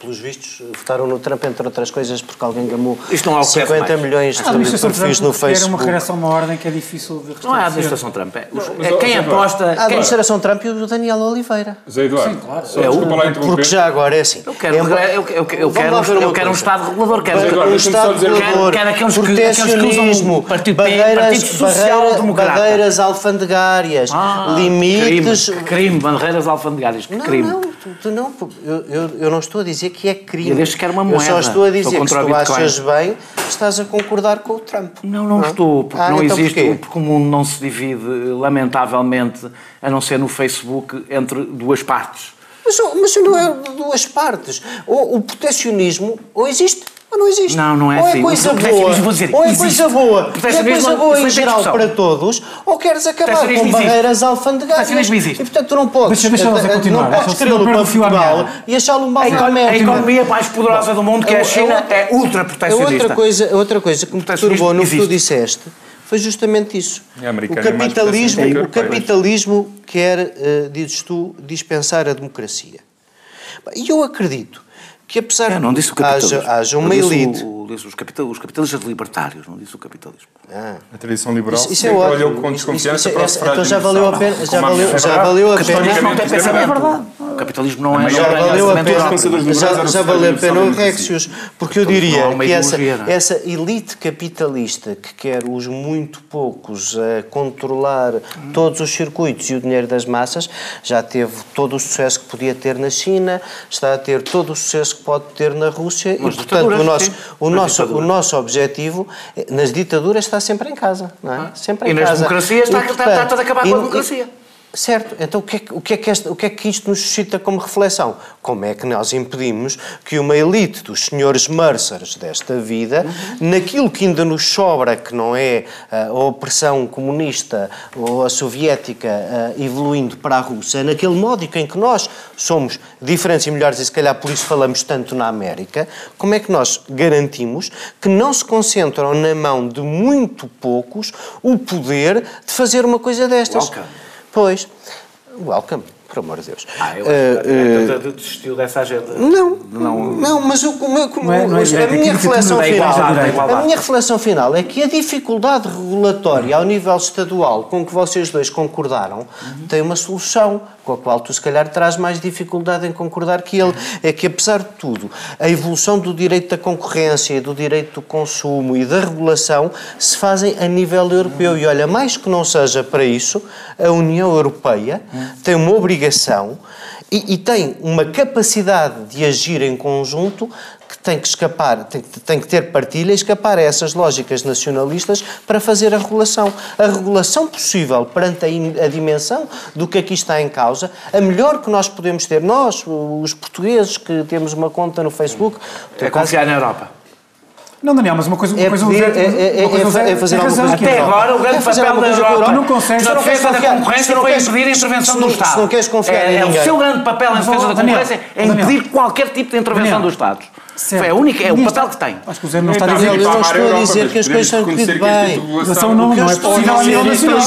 pelos vistos, votaram no Trump, entre outras coisas, porque alguém gamou Isto não é 50 milhões de perfis no Facebook. Era uma regressão a uma ordem que é difícil de restabelecer. Não é a administração Trump, é, é quem aposta... A administração Trump e o Daniel Oliveira. Zé Eduardo, Sim, claro. Só, é o, porque já agora é assim. Eu quero, é, eu, eu, eu quero, eu quero um Estado regulador. Quero, Eduardo, um Estado regulador, quero, aqueles protecionismo, que, barreiras, barreiras alfandegárias, ah, limites... Crime, barreiras alfandegárias, crime. Não, não, eu não estou a dizer dizer que é crime. Eu deixo que era uma moeda. Eu só estou a dizer que se tu achas bem, estás a concordar com o Trump. Não, não, não? estou, porque ah, não então existe, porquê? porque o mundo não se divide, lamentavelmente, a não ser no Facebook, entre duas partes. Mas, mas não é duas partes. O, o proteccionismo ou existe mas não existe. Não, não é ou é assim. Coisa boa, vou dizer, ou é coisa boa, é coisa boa em geral para todos, ou queres acabar com barreiras alfandegárias. E portanto tu não podes, deixa, deixa eh, eh, não podes querê-lo para Portugal e achá-lo um balcão A economia mais poderosa do mundo, que é a China, é ultra protecionista. Outra coisa, outra coisa que me perturbou no que tu disseste foi justamente isso. O capitalismo, o capitalismo quer, uh, dizes tu, dispensar a democracia. E eu acredito que apesar é, não disse o haja, haja uma elite... O, disse os, capital, os capitalistas libertários, não disse o capitalismo. Ah. A tradição liberal isso, isso é olhou com desconfiança isso, isso, para Então já valeu a pena... Já valeu, já valeu a pena... não tem pensamento. É verdade. O capitalismo não é... Já valeu a pena, já, já valeu a pena o Rexius, porque eu diria que essa, é? essa elite capitalista que quer os muito poucos a controlar todos os circuitos e o dinheiro das massas, já teve todo o sucesso que podia ter na China, está a ter todo o sucesso que pode ter na Rússia Mas e, portanto, o nosso, o, nosso, o nosso objetivo nas ditaduras está sempre em casa, não é? Ah. Sempre em e casa. E nas democracias está, e, portanto, está, está, a acabar com a democracia. Certo, então o que, é, o, que é que esta, o que é que isto nos suscita como reflexão? Como é que nós impedimos que uma elite dos senhores Mercers desta vida, uhum. naquilo que ainda nos sobra, que não é uh, a opressão comunista ou a soviética uh, evoluindo para a Rússia, naquele modo em que nós somos diferentes e melhores, e se calhar por isso falamos tanto na América, como é que nós garantimos que não se concentram na mão de muito poucos o poder de fazer uma coisa destas? Welcome. Pois, welcome por amor de Deus. Ah, eu uh, uh, desistiu dessa agenda. Não, não, não mas o, como, como, é, é, a minha reflexão final, a minha reflexão final é que a dificuldade regulatória ao nível estadual com que vocês dois concordaram uhum. tem uma solução com a qual tu se calhar traz mais dificuldade em concordar que ele é que apesar de tudo a evolução do direito da concorrência e do direito do consumo e da regulação se fazem a nível europeu e olha mais que não seja para isso a União Europeia tem uma obrigação e, e tem uma capacidade de agir em conjunto que tem que escapar, tem, tem que ter partilha e escapar a essas lógicas nacionalistas para fazer a regulação. A regulação possível perante a, a dimensão do que aqui está em causa, a melhor que nós podemos ter, nós, os portugueses que temos uma conta no Facebook... É confiar na Europa. Não, Daniel, mas uma coisa, uma é coisa pedir, é, é, uma coisa é, é fazer alguma coisa. Até agora, o grande papel da Europa. tu não consegues, na defesa da concorrência foi impedir a intervenção do Estado. Se não queres confiar é, é, O seu grande papel na defesa da concorrência é impedir qualquer tipo de intervenção dos Estados. Certo. É, a única, é o papel que tem. Acho que o Zé não está a dizer. Eu não estou a dizer que as coisas são corridas bem. Regulação não, não é possível a nível nacional.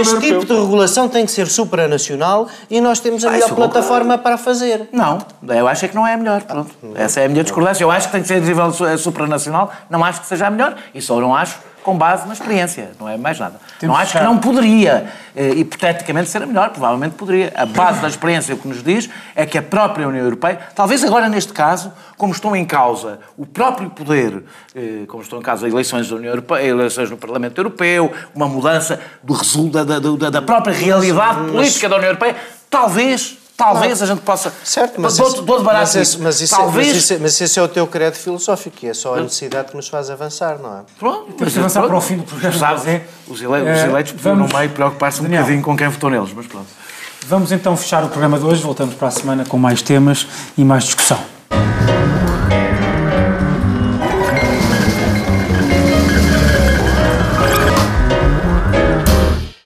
Este tipo de regulação tem que ser supranacional e nós temos a melhor plataforma para fazer. Não, eu acho que não é a melhor. Pronto. Essa é a minha discordância. Eu acho que tem que ser a nível supranacional, não acho que seja a melhor e só não acho com base na experiência, não é mais nada. Temos não acho que não poderia, eh, hipoteticamente, ser a melhor, provavelmente poderia. A base da experiência, o que nos diz, é que a própria União Europeia, talvez agora neste caso, como estão em causa o próprio poder, eh, como estão em causa eleições da União Europeia, eleições no Parlamento Europeu, uma mudança do resultado da, da, da própria realidade política da União Europeia, talvez Talvez não. a gente possa. Certo, mas. Todo, esse, todo mas, esse, mas, isso, Talvez... mas, isso, mas esse é o teu credo filosófico, e é só a necessidade que nos faz avançar, não é? Pronto, temos que avançar pronto. para o fim do programa. Sabes, é, os, ele, os eh, eleitos podiam no meio preocupar-se um Daniel, bocadinho com quem votou neles, mas pronto. Vamos então fechar o programa de hoje, voltamos para a semana com mais temas e mais discussão.